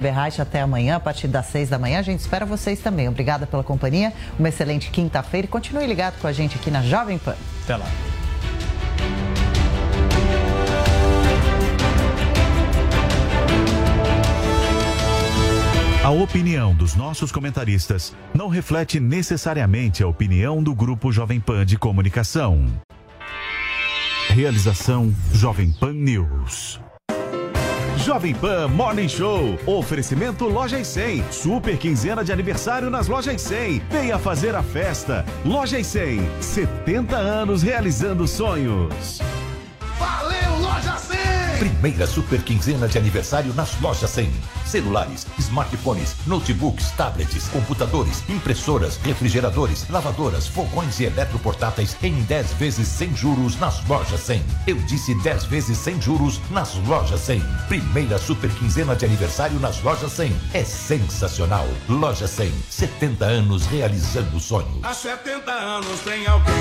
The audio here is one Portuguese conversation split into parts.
Berraich até amanhã, a partir das seis da manhã. A gente espera vocês também. Obrigada pela companhia, uma excelente quinta-feira e continue ligado com a gente aqui na Jovem Pan. Até lá. A opinião dos nossos comentaristas não reflete necessariamente a opinião do Grupo Jovem Pan de Comunicação. Realização Jovem Pan News. Jovem Pan Morning Show. Oferecimento Lojas 100. Super quinzena de aniversário nas Lojas 100. Venha fazer a festa. Lojas 100. 70 anos realizando sonhos. Valeu, Loja 100! Primeira super quinzena de aniversário nas lojas 100. Celulares, smartphones, notebooks, tablets, computadores, impressoras, refrigeradores, lavadoras, fogões e eletroportáteis em 10 vezes sem juros nas lojas 100. Eu disse 10 vezes sem juros nas lojas 100. Primeira super quinzena de aniversário nas lojas 100. É sensacional. Loja 100, 70 anos realizando sonhos. Há 70 anos tem alguém,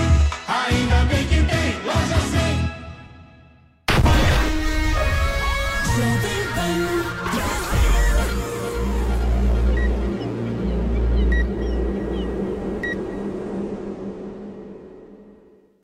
ainda bem que tem Loja 100.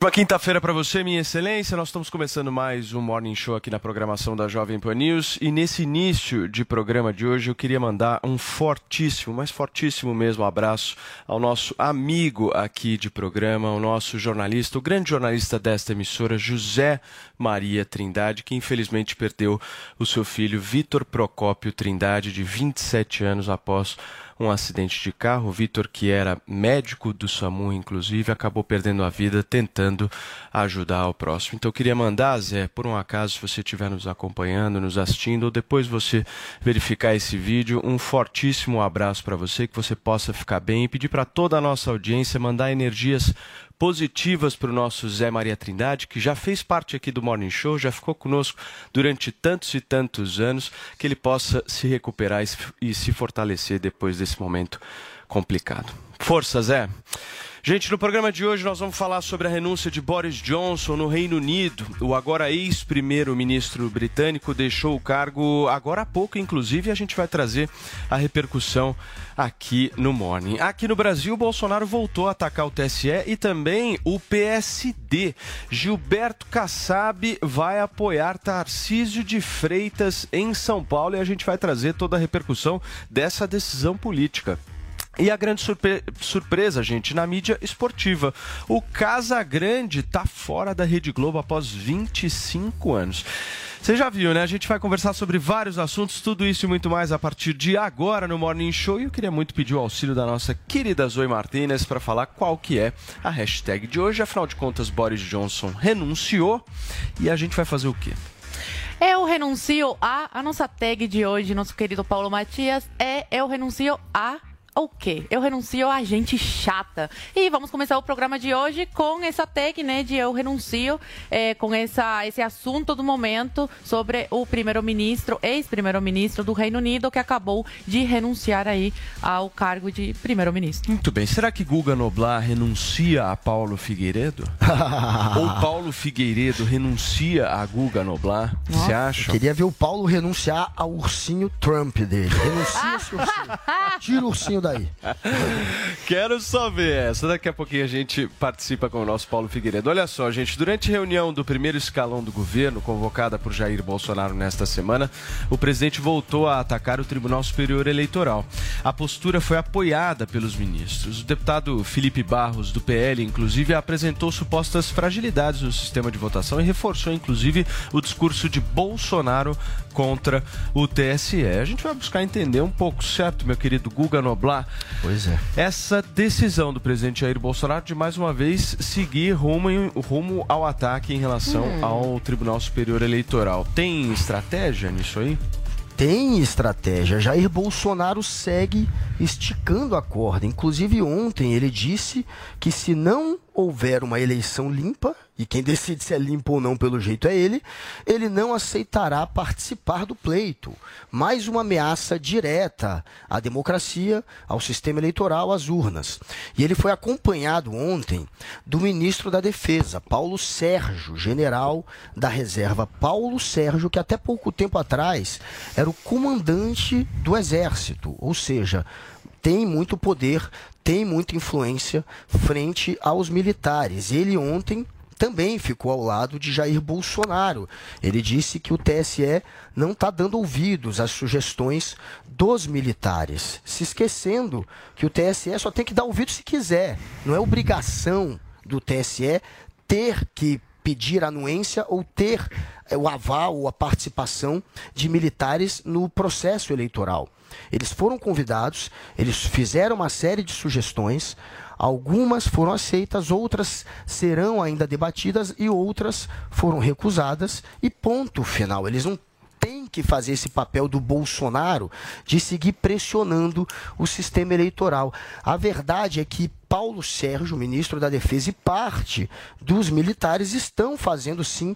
Boa quinta-feira para você, minha excelência. Nós estamos começando mais um Morning Show aqui na programação da Jovem Pan News. E nesse início de programa de hoje, eu queria mandar um fortíssimo, mas fortíssimo mesmo abraço ao nosso amigo aqui de programa, o nosso jornalista, o grande jornalista desta emissora, José Maria Trindade, que infelizmente perdeu o seu filho Vitor Procópio Trindade, de 27 anos, após um acidente de carro. Vitor, que era médico do SAMU, inclusive, acabou perdendo a vida tentando ajudar o próximo. Então, eu queria mandar, Zé, por um acaso, se você estiver nos acompanhando, nos assistindo, ou depois você verificar esse vídeo, um fortíssimo abraço para você, que você possa ficar bem e pedir para toda a nossa audiência mandar energias positivas para o nosso Zé Maria Trindade, que já fez parte aqui do Morning Show, já ficou conosco durante tantos e tantos anos, que ele possa se recuperar e se- fortalecer depois desse momento complicado. Força, Zé! Gente, no programa de hoje nós vamos falar sobre a renúncia de Boris Johnson no Reino Unido. O agora ex-primeiro-ministro britânico deixou o cargo agora há pouco, inclusive, e a gente vai trazer a repercussão aqui no Morning. Aqui no Brasil, Bolsonaro voltou a atacar o TSE e também o PSD. Gilberto Kassab vai apoiar Tarcísio de Freitas em São Paulo e a gente vai trazer toda a repercussão dessa decisão política. E a grande surpre- surpresa, gente, na mídia esportiva. O Casagrande tá fora da Rede Globo após 25 anos. Você já viu, né? A gente vai conversar sobre vários assuntos, tudo isso e muito mais a partir de agora no Morning Show. E eu queria muito pedir o auxílio da nossa querida Zoe Martinez para falar qual que é a hashtag de hoje. Afinal de contas, Boris Johnson renunciou e a gente vai fazer o quê? Eu renuncio a. A nossa tag de hoje, nosso querido Paulo Matias, é Eu renuncio a. O quê? Eu renuncio a gente chata. E vamos começar o programa de hoje com essa tag, né, de eu renuncio, é, com essa, esse assunto do momento sobre o primeiro-ministro, ex-primeiro-ministro do Reino Unido, que acabou de renunciar aí ao cargo de primeiro-ministro. Muito bem. Será que Guga Noblar renuncia a Paulo Figueiredo? Ou Paulo Figueiredo renuncia a Guga Noblar? Você acha? Queria ver o Paulo renunciar ao ursinho Trump dele. Renuncia esse ursinho. Tira o ursinho daí. Quero só ver essa. Daqui a pouquinho a gente participa com o nosso Paulo Figueiredo. Olha só, gente, durante reunião do primeiro escalão do governo, convocada por Jair Bolsonaro nesta semana, o presidente voltou a atacar o Tribunal Superior Eleitoral. A postura foi apoiada pelos ministros. O deputado Felipe Barros, do PL, inclusive, apresentou supostas fragilidades no sistema de votação e reforçou, inclusive, o discurso de Bolsonaro contra o TSE. A gente vai buscar entender um pouco, certo, meu querido Guga Noblar? Pois é. essa decisão do presidente Jair Bolsonaro de mais uma vez seguir rumo, em- rumo ao ataque em relação ao Tribunal Superior Eleitoral. Tem estratégia nisso aí? Tem estratégia. Jair Bolsonaro segue esticando a corda. Inclusive, ontem ele disse que se não houver uma eleição limpa, e quem decide se é limpo ou não pelo jeito é ele, ele não aceitará participar do pleito. Mais uma ameaça direta à democracia, ao sistema eleitoral, às urnas. E ele foi acompanhado ontem do ministro da Defesa, Paulo Sérgio, general da reserva. Paulo Sérgio, que até pouco tempo atrás era o comandante do Exército, ou seja, tem muito poder, tem muita influência frente aos militares. Ele ontem também ficou ao lado de Jair Bolsonaro. Ele disse que o TSE não está dando ouvidos às sugestões dos militares, se esquecendo que o TSE só tem que dar ouvido se quiser. Não é obrigação do TSE ter que pedir anuência ou ter eh, o aval ou a participação de militares no processo eleitoral. Eles foram convidados, eles fizeram uma série de sugestões, Algumas foram aceitas, outras serão ainda debatidas e outras foram recusadas. E ponto final. Eles não têm que fazer esse papel do Bolsonaro de seguir pressionando o sistema eleitoral. A verdade é que Paulo Sérgio, ministro da Defesa, e parte dos militares estão fazendo sim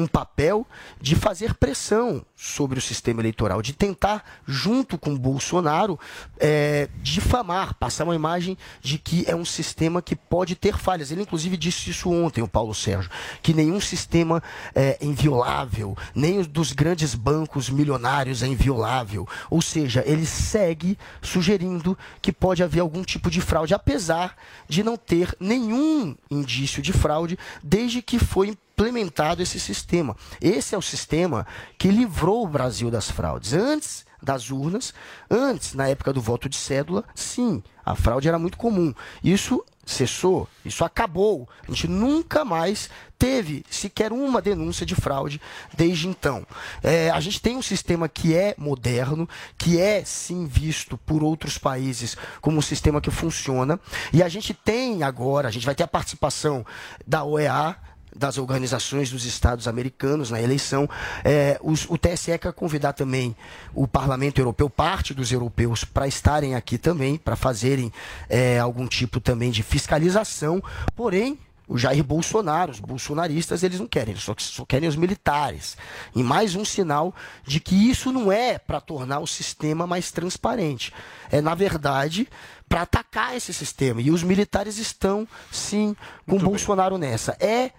um papel de fazer pressão sobre o sistema eleitoral, de tentar, junto com Bolsonaro, é, difamar, passar uma imagem de que é um sistema que pode ter falhas. Ele, inclusive, disse isso ontem, o Paulo Sérgio, que nenhum sistema é inviolável, nem os dos grandes bancos milionários é inviolável. Ou seja, ele segue sugerindo que pode haver algum tipo de fraude, apesar de não ter nenhum indício de fraude, desde que foi implementado esse sistema. Esse é o sistema que livrou o Brasil das fraudes. Antes das urnas, antes, na época do voto de cédula, sim, a fraude era muito comum. Isso cessou, isso acabou. A gente nunca mais teve sequer uma denúncia de fraude desde então. É, a gente tem um sistema que é moderno, que é sim visto por outros países como um sistema que funciona, e a gente tem agora, a gente vai ter a participação da OEA das organizações dos estados americanos na eleição. É, os, o TSE quer convidar também o Parlamento Europeu, parte dos europeus, para estarem aqui também, para fazerem é, algum tipo também de fiscalização. Porém, o Jair Bolsonaro, os bolsonaristas, eles não querem, eles só, só querem os militares. E mais um sinal de que isso não é para tornar o sistema mais transparente. É, na verdade, para atacar esse sistema. E os militares estão, sim, com Muito Bolsonaro bem. nessa. É,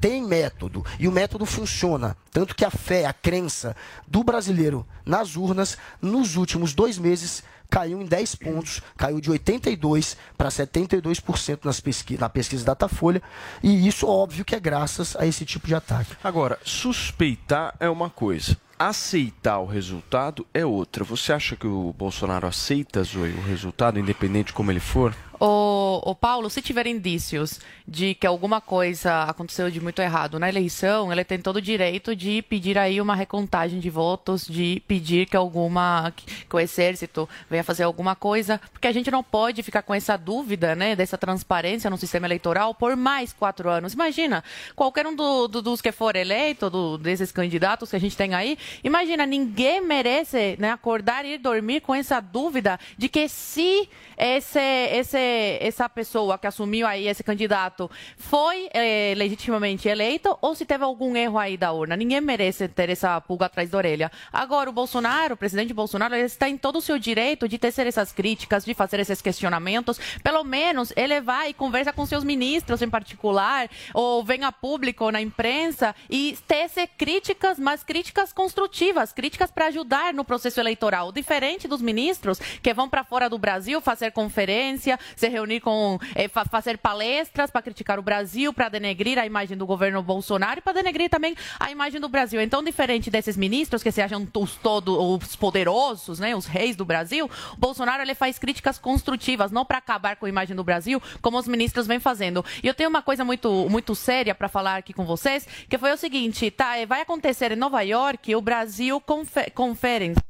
tem método. E o método funciona. Tanto que a fé, a crença do brasileiro nas urnas, nos últimos dois meses, caiu em 10 pontos, caiu de 82% para 72% nas pesqui na pesquisa Datafolha, e isso óbvio que é graças a esse tipo de ataque. Agora, suspeitar é uma coisa, aceitar o resultado é outra. Você acha que o Bolsonaro aceita, Zoe, o resultado, independente de como ele for? O, Paulo, se tiver indícios de que alguma coisa aconteceu de muito errado na eleição, ele tem todo o direito de pedir aí uma recontagem de votos, de pedir que alguma que o exército venha fazer alguma coisa, porque a gente não pode ficar com essa dúvida, né, dessa transparência no sistema eleitoral por mais quatro anos. Imagina, qualquer um do, do, dos que for eleito, do, desses candidatos que a gente tem aí, imagina, ninguém merece né, acordar e dormir com essa dúvida de que se esse, esse essa pessoa que assumiu aí esse candidato foi é, legitimamente eleito ou se teve algum erro aí da urna. Ninguém merece ter essa pulga atrás da orelha. Agora, o Bolsonaro, o presidente Bolsonaro, ele está em todo o seu direito de tecer essas críticas, de fazer esses questionamentos. Pelo menos ele vai e conversa com seus ministros em particular, ou vem a público na imprensa e tecer críticas, mas críticas construtivas, críticas para ajudar no processo eleitoral. Diferente dos ministros que vão para fora do Brasil fazer conferência, se reunir com. É, fazer palestras para criticar o Brasil, para denegrir a imagem do governo Bolsonaro e para denegrir também a imagem do Brasil. Então, diferente desses ministros que se acham os todos os poderosos, né, os reis do Brasil, Bolsonaro ele faz críticas construtivas, não para acabar com a imagem do Brasil, como os ministros vêm fazendo. E eu tenho uma coisa muito, muito séria para falar aqui com vocês, que foi o seguinte: tá, vai acontecer em Nova York o Brasil Conference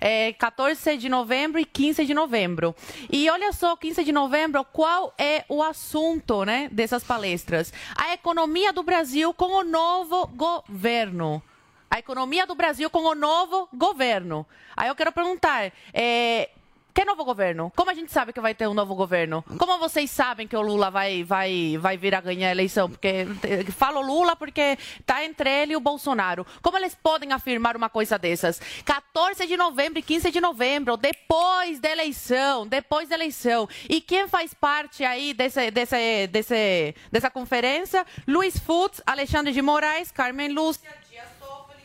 é, 14 de novembro e 15 de novembro. E olha só, 15 de novembro, qual é o assunto né, dessas palestras? A economia do Brasil com o novo governo. A economia do Brasil com o novo governo. Aí eu quero perguntar, é, Que novo governo? Como a gente sabe que vai ter um novo governo? Como vocês sabem que o Lula vai, vai, vai vir a ganhar a eleição? Porque falo Lula porque tá entre ele e o Bolsonaro. Como eles podem afirmar uma coisa dessas? 14 de novembro e 15 de novembro, depois da eleição, depois da eleição. E quem faz parte aí desse, desse, desse, dessa conferência? Luiz Futz, Alexandre de Moraes, Carmen Lúcia, Dias Toffoli,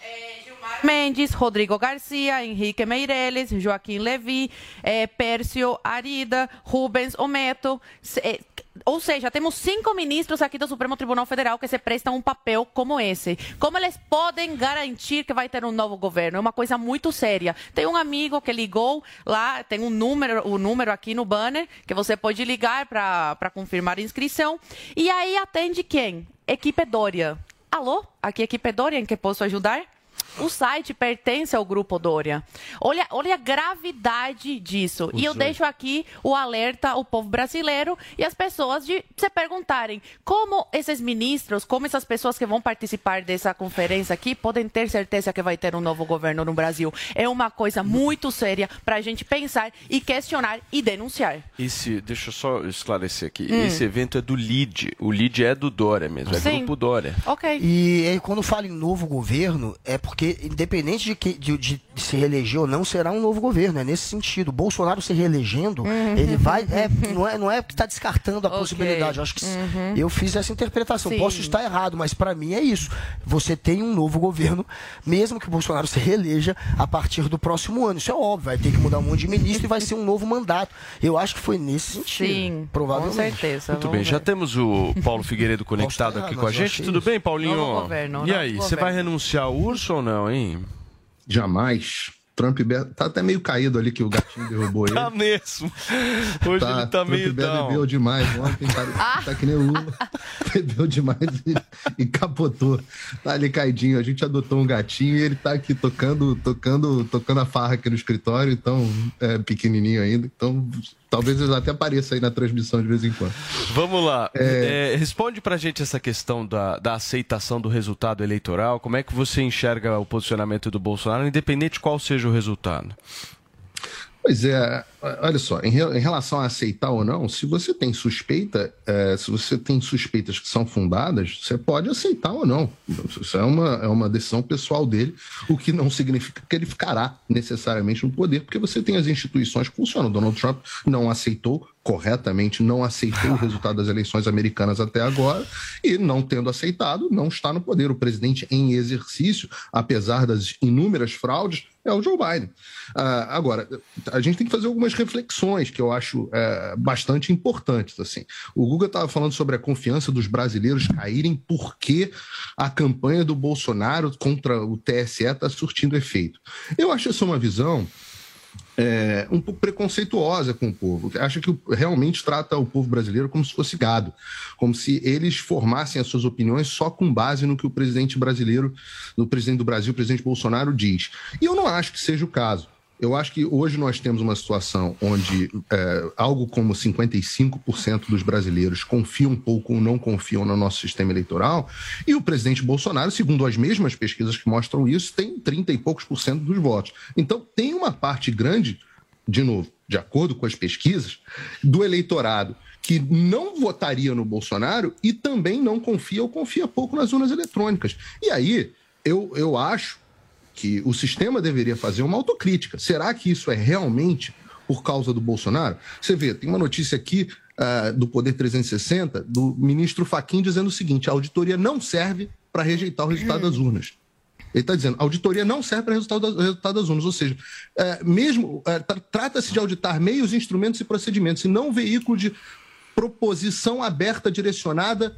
eh, Mendes, Rodrigo Garcia, Henrique Meirelles, Joaquim Levi, eh, Pércio Arida, Rubens Ometo. Eh, ou seja, temos cinco ministros aqui do Supremo Tribunal Federal que se prestam um papel como esse. Como eles podem garantir que vai ter um novo governo? É uma coisa muito séria. Tem um amigo que ligou lá, tem um número, o número aqui no banner que você pode ligar para confirmar a inscrição. E aí atende quem? Equipe Dória. Alô? Aqui é Equipe Dória, em que posso ajudar? O site pertence ao Grupo Dória. Olha, olha a gravidade disso. E eu deixo aqui o alerta ao povo brasileiro e às pessoas de se perguntarem como esses ministros, como essas pessoas que vão participar dessa conferência aqui podem ter certeza que vai ter um novo governo no Brasil. É uma coisa muito séria para a gente pensar e questionar e denunciar. Esse, deixa eu só esclarecer aqui. Esse evento é do LID. O LID é do Dória mesmo, é Sim. Grupo Dória. Ok. E aí, quando fala em novo governo, é porque, independente de, que, de, de se reeleger ou não, será um novo governo. É nesse sentido. Bolsonaro se reelegendo, ele vai. É, não, é, não é que está descartando a Ok. possibilidade. Eu acho que eu fiz essa interpretação. Sim. Posso estar errado, mas para mim é isso. Você tem um novo governo, mesmo que o Bolsonaro se reeleja a partir do próximo ano. Isso é óbvio. Vai ter que mudar um monte de ministro e vai ser um novo mandato. Eu acho que foi nesse sentido. Sim, com provavelmente. certeza. Muito bem, já ver. temos o Paulo Figueiredo conectado aqui com a gente. Tudo isso. bem, Paulinho? Novo governo, e aí, você vai renunciar ao urso ou não, hein? Jamais. Trump Be- tá até meio caído ali que o gatinho derrubou ele. Tá mesmo. Hoje Tá, ele tá Trump meio down. bebeu demais ontem, tá, tá que nem o Lula. bebeu demais e, e capotou. Tá ali caidinho. A gente adotou um gatinho e ele tá aqui tocando, tocando, tocando a farra aqui no escritório, então é pequenininho ainda. Então talvez ele até apareça aí na transmissão de vez em quando. Vamos lá. É, responde pra gente essa questão da, da aceitação do resultado eleitoral. Como é que você enxerga o posicionamento do Bolsonaro, independente de qual seja o resultado? Pois é, olha só, em, em relação a aceitar ou não, se você tem suspeita, eh, se você tem suspeitas que são fundadas, você pode aceitar ou não. Isso é uma, é uma decisão pessoal dele, o que não significa que ele ficará necessariamente no poder, porque você tem as instituições que funcionam. Donald Trump não aceitou corretamente, não aceitou o resultado das eleições americanas até agora, e não tendo aceitado, não está no poder. O presidente em exercício, apesar das inúmeras fraudes, é o Joe Biden. Ah, agora, a gente tem que fazer algumas reflexões que eu acho eh, bastante importantes. Assim. O Guga estava falando sobre a confiança dos brasileiros caírem porque a campanha do Bolsonaro contra o TSE está surtindo efeito. Eu acho essa uma visão é, um pouco preconceituosa com o povo. Acha que realmente trata o povo brasileiro como se fosse gado, como se eles formassem as suas opiniões só com base no que o presidente brasileiro, no presidente do Brasil, o presidente Bolsonaro diz. E eu não acho que seja o caso. Eu acho que hoje nós temos uma situação onde é, algo como 55% dos brasileiros confiam um pouco ou não confiam no nosso sistema eleitoral, e o presidente Bolsonaro, segundo as mesmas pesquisas que mostram isso, tem 30 e poucos por cento dos votos. Então, tem uma parte grande, de novo, de acordo com as pesquisas, do eleitorado que não votaria no Bolsonaro e também não confia ou confia pouco nas urnas eletrônicas. E aí, eu, eu acho que o sistema deveria fazer uma autocrítica. Será que isso é realmente por causa do Bolsonaro? Você vê, tem uma notícia aqui ah, do Poder 360 do ministro Faquim dizendo o seguinte: a auditoria não serve para rejeitar o resultado das urnas. Ele está dizendo, a auditoria não serve para resultado, resultado das urnas, ou seja, é, mesmo é, tra- trata-se de auditar meios, instrumentos e procedimentos, e não um veículo de proposição aberta direcionada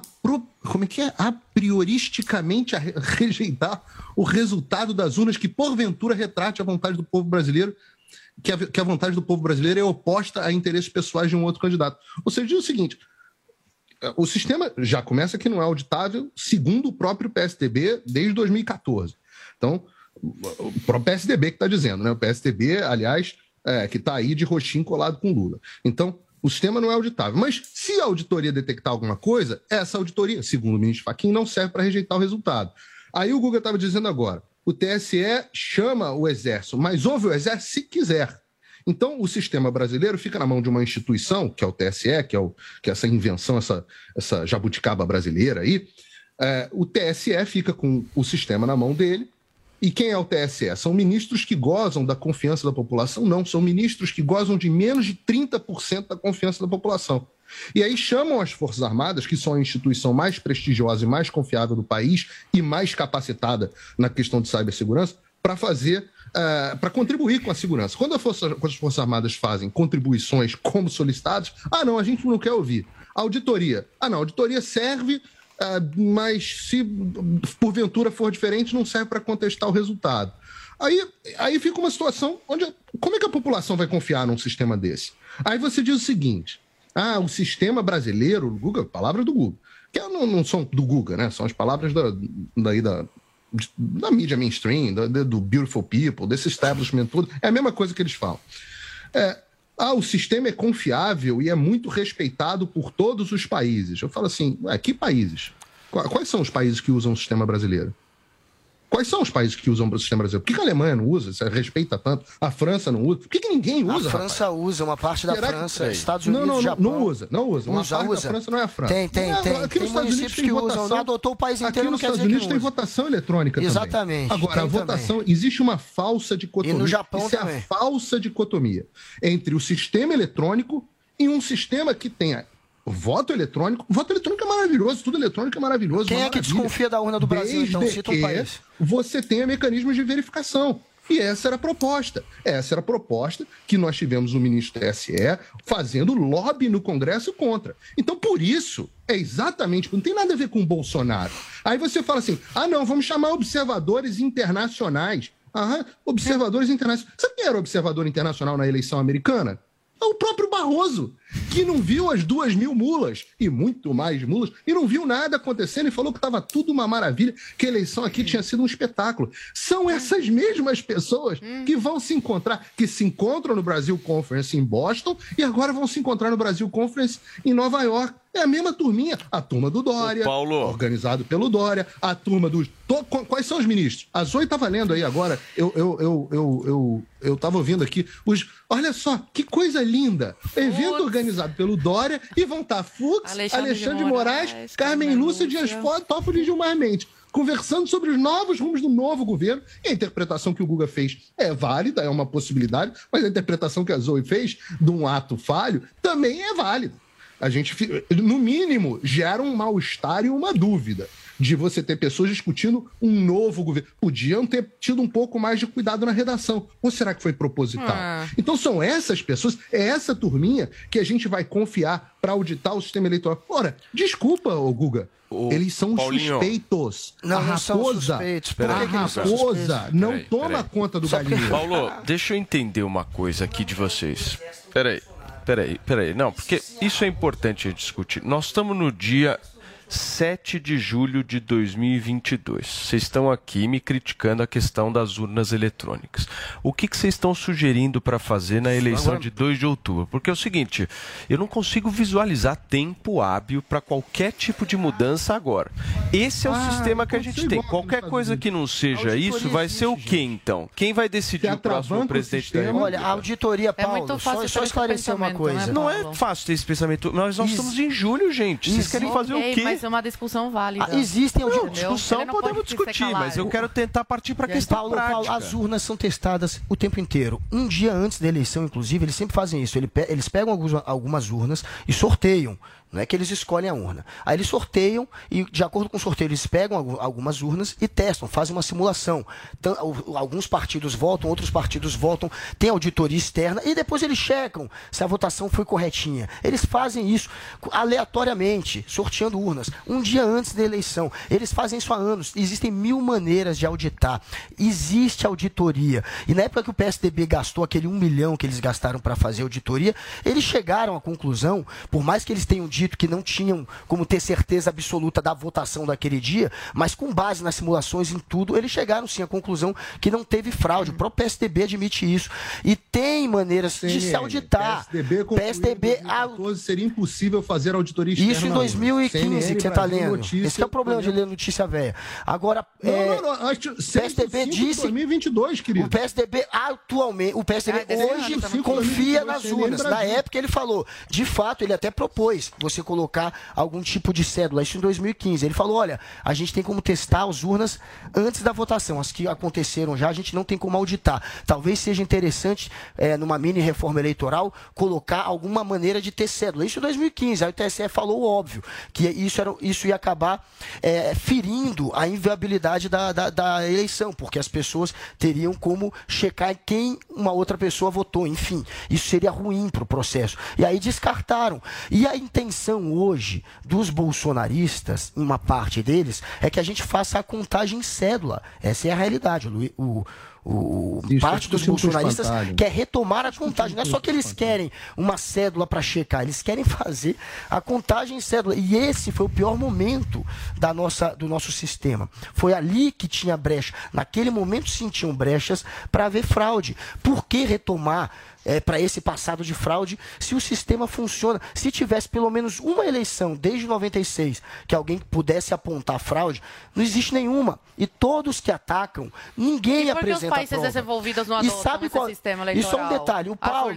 pro- como é que é? a prioristicamente a re- rejeitar o resultado das urnas que porventura retrate a vontade do povo brasileiro que a, que a vontade do povo brasileiro é oposta a interesses pessoais de um outro candidato. Ou seja, diz o seguinte: eh, o sistema já começa que não é auditável, segundo o próprio PSDB, desde 2014. Então, o próprio PSDB que está dizendo, né? O PSDB, aliás, é, que está aí de roxinho colado com Lula. Então, o sistema não é auditável. Mas se a auditoria detectar alguma coisa, essa auditoria, segundo o ministro Fachin, não serve para rejeitar o resultado. Aí o Guga estava dizendo agora: o TSE chama o Exército, mas ouve o Exército se quiser. Então, o sistema brasileiro fica na mão de uma instituição, que é o TSE, que é, o, que é essa invenção, essa, essa jabuticaba brasileira aí. É, o TSE fica com o sistema na mão dele. E quem é o TSE? São ministros que gozam da confiança da população? Não, são ministros que gozam de menos de 30% da confiança da população. E aí chamam as Forças Armadas, que são a instituição mais prestigiosa e mais confiável do país e mais capacitada na questão de cibersegurança, para fazer uh, para contribuir com a segurança. Quando, Força, quando, as Forças Armadas fazem contribuições como solicitados, ah, não, a gente não quer ouvir. Auditoria. Ah, não, auditoria serve, uh, mas se porventura for diferente, não serve para contestar o resultado. Aí, aí fica uma situação onde. Como é que a população vai confiar num sistema desse? Aí você diz o seguinte: ah, o sistema brasileiro, Google, palavra do Google, que não, não são do Google, né? São as palavras da, daí da, da mídia mainstream, do, do Beautiful People, desse establishment todo, é a mesma coisa que eles falam. É, ah, o sistema é confiável e é muito respeitado por todos os países. Eu falo assim, ué, que países? Quais são os países que usam o sistema brasileiro? Quais são os países que usam o sistema brasileiro? Por que a Alemanha não usa? Você respeita tanto? A França não usa? Por que, que ninguém usa? A França rapaz? usa, uma parte da Será França, que... Estados Unidos, não, não, Japão. Não usa, não usa. Uma usa, parte usa. da França não é a França. Tem, tem, tem. Aqui tem nos Estados Unidos tem que votação. usam. Não adotou o país inteiro, Aqui não nos quer Estados dizer Unidos que tem usa. votação eletrônica Exatamente. também. Agora, a votação... também. Existe uma falsa dicotomia. E no Japão Isso também. é a falsa dicotomia entre o sistema eletrônico e um sistema que tenha voto eletrônico. Voto eletrônico é maravilhoso, tudo eletrônico é maravilhoso. Quem é que desconfia da urna do Brasil, Desde então? Cita um país. você tenha mecanismos de verificação. E essa era a proposta. Essa era a proposta que nós tivemos no ministro TSE fazendo lobby no Congresso contra. Então, por isso, é exatamente, não tem nada a ver com o Bolsonaro. Aí você fala assim: ah, não, vamos chamar observadores internacionais. Aham, observadores internacionais. Sabe quem era observador internacional na eleição americana? É o próprio Barroso, que não viu as duas mil mulas, e muito mais mulas, e não viu nada acontecendo e falou que estava tudo uma maravilha, que a eleição aqui tinha sido um espetáculo. São essas mesmas pessoas que vão se encontrar, que se encontram no Brasil Conference em Boston e agora vão se encontrar no Brasil Conference em Nova York. É a mesma turminha, a turma do Dória, Paulo. organizado pelo Dória, a turma dos. Quais são os ministros? A Zoe tá valendo aí agora. Eu, eu, eu, eu, eu, eu tava ouvindo aqui. Os, olha só, que coisa linda! Evento organizado pelo Dória e vão estar Fux, Alexandre Alexandre, de Moraes, Moraes, Carmen Carmen Lúcia, Dias. Fora, Toffoli e Gilmar Mendes. Conversando sobre os novos rumos do novo governo. E a interpretação que o Guga fez é válida, é uma possibilidade, mas a interpretação que a Zoe fez de um ato falho também é válida. A gente, no mínimo, gera um mal-estar e uma dúvida de você ter pessoas discutindo um novo governo. Podiam ter tido um pouco mais de cuidado na redação. Ou será que foi proposital? Ah. Então são essas pessoas, é essa turminha que a gente vai confiar para auditar o sistema eleitoral. Ora, desculpa, ô Guga. Ô, Eles são os Paulinho. suspeitos. Não, a não são raposa, suspeitos. A raposa não Peraí, toma peraí. conta do galinheiro. Paulo, deixa eu entender uma coisa aqui de vocês. Peraí, peraí, peraí. Não, porque isso é importante a gente discutir. Nós estamos no dia 7 de julho de 2022. Vocês estão aqui me criticando a questão das urnas eletrônicas. O que, que vocês estão sugerindo para fazer na eleição de 2 de outubro? Porque é o seguinte, eu não consigo visualizar tempo hábil para qualquer tipo de mudança agora. Esse é o Ah, sistema que a gente tem. Qualquer coisa que não seja isso vai ser o quê, então? Quem vai decidir o próximo presidente da. República? Olha, a auditoria, Paulo, muito fácil só, só esclarecer uma pensamento, coisa. né, Não é fácil ter esse pensamento. Nós, nós estamos em julho, gente. Vocês querem fazer o quê? É uma discussão válida. Ah, existem Não. Entendeu? discussão não podemos pode discutir, mas eu quero tentar partir para a questão Paulo, prática. Paulo, as urnas são testadas o tempo inteiro. Um dia antes da eleição, inclusive, eles sempre fazem isso. Eles pegam algumas urnas e sorteiam. Não é que eles escolhem a urna. Aí eles sorteiam e, de acordo com o sorteio, eles pegam algu- algumas urnas e testam, fazem uma simulação. Alguns partidos votam, outros partidos votam, tem auditoria externa e depois eles checam se a votação foi corretinha. Eles fazem isso aleatoriamente, sorteando urnas, um dia antes da eleição. Eles fazem isso há anos. Existem mil maneiras de auditar. Existe auditoria. E na época que o PSDB gastou aquele um milhão que eles gastaram para fazer auditoria, eles chegaram à conclusão, por mais que eles tenham dito dito que não tinham como ter certeza absoluta da votação daquele dia, mas com base nas simulações em tudo, eles chegaram sim à conclusão que não teve fraude. O próprio PSDB admite isso. E tem maneiras CNN, de se auditar. PSDB, PSDB a... seria impossível fazer auditoria externa. Isso em 2015 CNN, que você está lendo. Notícia, Esse é o problema de ler notícia velha. Agora, não, é... não, não, acho, PSDB disse 2022, querido. O PSDB atualmente, o PSDB ah, hoje confia nas urnas. Na época ele falou, de fato, ele até propôs você colocar algum tipo de cédula, isso em 2015. Ele falou, olha, a gente tem como testar as urnas antes da votação. As que aconteceram já, a gente não tem como auditar. Talvez seja interessante, é, numa mini reforma eleitoral, colocar alguma maneira de ter cédula. Isso em 2015. Aí o TSE falou óbvio, que isso, era, isso ia acabar é, ferindo a inviabilidade da, da, da eleição, porque as pessoas teriam como checar quem uma outra pessoa votou. Enfim, isso seria ruim para o processo. E aí descartaram. E a intenção hoje dos bolsonaristas, uma parte deles, é que a gente faça a contagem em cédula. Essa é a realidade. O, o o, Isso, parte dos bolsonaristas quer retomar a contagem. Não é só que eles querem uma cédula para checar, eles querem fazer a contagem em cédula. E esse foi o pior momento da nossa, do nosso sistema. Foi ali que tinha brecha. Naquele momento sentiam brechas para haver fraude. Por que retomar? É, para esse passado de fraude se o sistema funciona. Se tivesse pelo menos uma eleição desde 96 que alguém pudesse apontar fraude, não existe nenhuma. E todos que atacam, ninguém e por apresenta os países desenvolvidos não e sabe qual... sistema eleitoral? Isso é um detalhe. O Paulo,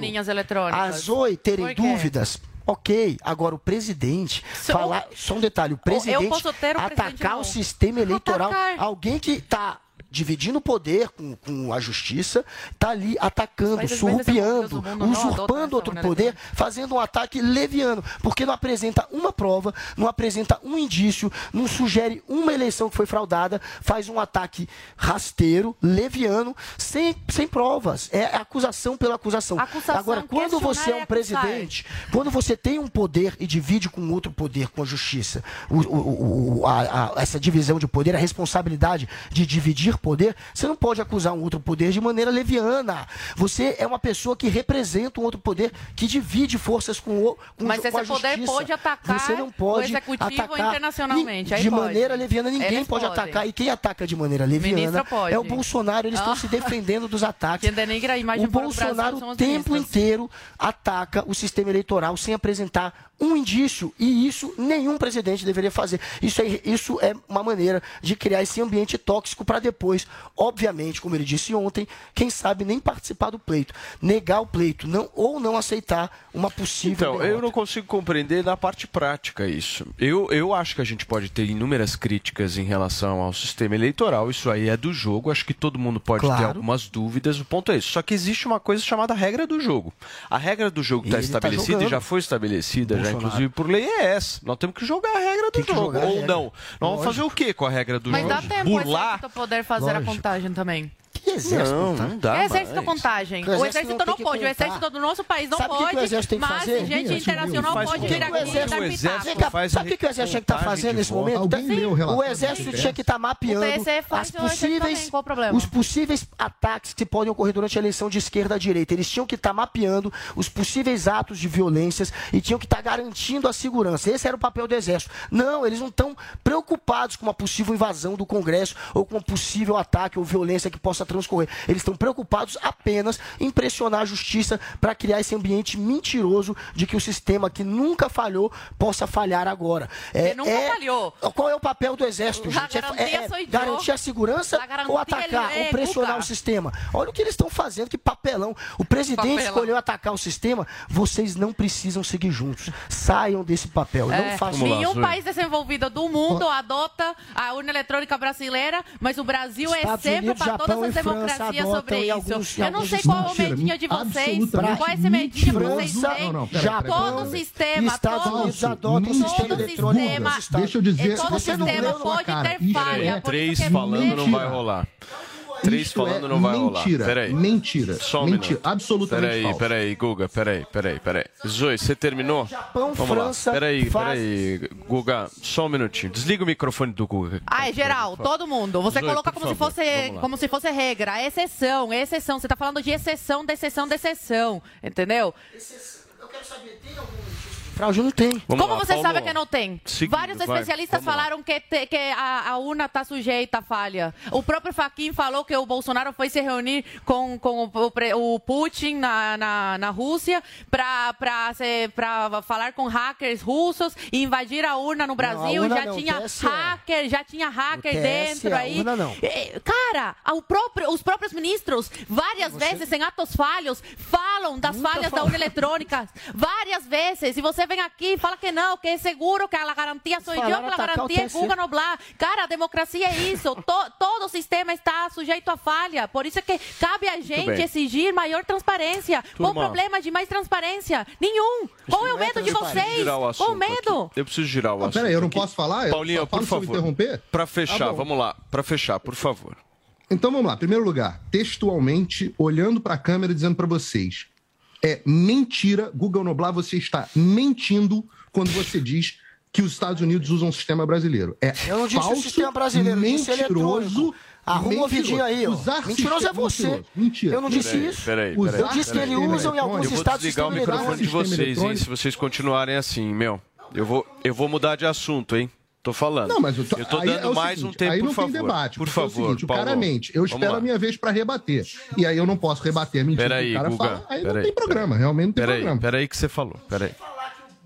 as Zoe terem dúvidas, Ok, agora o presidente so, falar. Só um detalhe: o presidente o atacar o sistema eleitoral. Atacar. Alguém que está dividindo o poder com, com a justiça, está ali atacando, surrupiando, usurpando outro poder, fazendo um ataque leviano, porque não apresenta uma prova, não apresenta um indício, não sugere uma eleição que foi fraudada, faz um ataque rasteiro, leviano, sem, sem provas. É acusação pela acusação. acusação Agora, quando você é um presidente, quando você tem um poder e divide com outro poder, com a justiça, o, o, o, a, a, essa divisão de poder, a responsabilidade de dividir poder, você não pode acusar um outro poder de maneira leviana. Você é uma pessoa que representa um outro poder que divide forças com o com Mas com esse poder pode atacar você não pode o executivo atacar internacionalmente. de maneira leviana, ninguém pode podem. atacar. E quem ataca de maneira leviana é o Bolsonaro. Eles estão ah. se defendendo dos ataques. O Bolsonaro o tempo inteiro ataca o sistema eleitoral sem apresentar um indício. E isso nenhum presidente deveria fazer. Isso é, isso é uma maneira de criar esse ambiente tóxico para depois, obviamente, como ele disse ontem, quem sabe nem participar do pleito. Negar o pleito não, ou não aceitar uma possível. Então, derrota. eu não consigo compreender na parte prática isso. Eu, eu acho que a gente pode ter inúmeras críticas em relação ao sistema eleitoral. Isso aí é do jogo. Acho que todo mundo pode claro. ter algumas dúvidas. O ponto é isso. Só que existe uma coisa chamada regra do jogo. A regra do jogo está tá estabelecida tá e já foi estabelecida já, inclusive por lei, é essa. Nós temos que jogar a regra do jogo. Ou não. Nós vamos fazer o que com a regra do Mas jogo? Mas dá tempo Burlar? para poder fazer Lógico. a contagem também. Que exército? Não, tá? não dá. É exército mais. contagem. O exército, o exército não, não pode. O exército do nosso país não Sabe pode. Que o exército tem que mas fazer? gente internacional pode vir aqui e dar pitaco. Sabe o que o exército tinha que estar tá fazendo nesse momento? O exército tinha que estar tá mapeando as possíveis, os possíveis ataques que podem ocorrer durante a eleição de esquerda a direita. Eles tinham que estar tá mapeando os possíveis atos de violências e tinham que estar garantindo a segurança. Esse era o papel do exército. Não, eles não estão preocupados com uma possível invasão do Congresso ou com um possível ataque ou violência que possa transcorrer. Eles estão preocupados apenas em pressionar a justiça para criar esse ambiente mentiroso de que o sistema que nunca falhou possa falhar agora. É, nunca é, falhou. Qual é o papel do exército, gente? É, é garantir a segurança ou atacar, ou pressionar o sistema? Olha o que eles estão fazendo, que papelão. O presidente papelão. escolheu atacar o sistema, vocês não precisam seguir juntos. Saiam desse papel. É. Não façam Nenhum país desenvolvido do mundo adota a urna eletrônica brasileira, mas o Brasil é Estados é sempre para todas as democracias sobre isso. Alguns, eu não sei qual é o medinho de vocês, qual é esse medinho que vocês têm. Não, não, pera, todo o sistema, Estados todo, Unidos adota o sistema eletrônico. Deixa eu dizer, todo sistema pode ter falha. Três falando não vai rolar. Três falando é não vai mentira, rolar. Peraí. Mentira. Só um mentira. Minuto. Absolutamente peraí, falso. Peraí, Guga, peraí, peraí, peraí. Zoe, você terminou? Japão, Vamos França. Lá. Peraí, faz... peraí, Guga, só um minutinho. Desliga o microfone do Guga. Ah, é geral, todo mundo. Você Zoe, coloca como se, fosse, como se fosse regra. Exceção, exceção. Você tá falando de exceção, da exceção, da exceção. Entendeu? Exceção. Eu quero saber, tem algum Fraude não tem. Vamos Como lá, você Paulo, sabe que não tem? Seguindo, Vários especialistas falaram que, te, que a, a urna está sujeita a falha. O próprio Faquin falou que o Bolsonaro foi se reunir com, com o, o Putin na, na, na Rússia para falar com hackers russos e invadir a urna no Brasil. Não, urna já, não, tinha hacker, já tinha hacker dentro aí. Urna não. Cara, o próprio, os próprios ministros, várias você... vezes em atos falhos, falam das Nunca falhas da urna eletrônica. Várias vezes. E você vem aqui e fala que não, que é seguro, que a garantia sou eu, que a garantia é Guga Noblar. Cara, a democracia é isso. To, todo o sistema está sujeito a falha. Por isso é que cabe a gente exigir maior transparência. Turma. Qual o problema de mais transparência? Nenhum. Qual é o medo de vocês? Qual o medo? Aqui. Eu preciso girar o assunto. Peraí, eu não posso falar? Paulinho, por favor. interromper? Para fechar, ah, vamos lá. Para fechar, por favor. Então vamos lá. Primeiro lugar, textualmente, olhando para a câmera e dizendo para vocês: é mentira, Google Noblar, você está mentindo quando você diz que os Estados Unidos usam o sistema brasileiro. É eu não disse falso, o sistema brasileiro, mentiroso. Arruma o vidinho aí, ó. Usar mentiroso é você. Mentira. Eu não disse peraí, isso. Peraí, peraí, eu disse que eles usam em alguns estados Eu vou desligar o microfone de vocês, hein, se vocês continuarem assim, meu. Eu vou, eu vou mudar de assunto, hein? Tô falando. Não, mas eu tô, eu tô dando é mais seguinte, um tempo, aí não por favor. tem debate. Por favor, é o seguinte, Paulo, claramente, eu espero a minha vez para rebater. E aí eu não posso rebater a mentira peraí, que o cara Guga, fala. Aí não tem programa, realmente não tem peraí, programa. Peraí que você falou, peraí.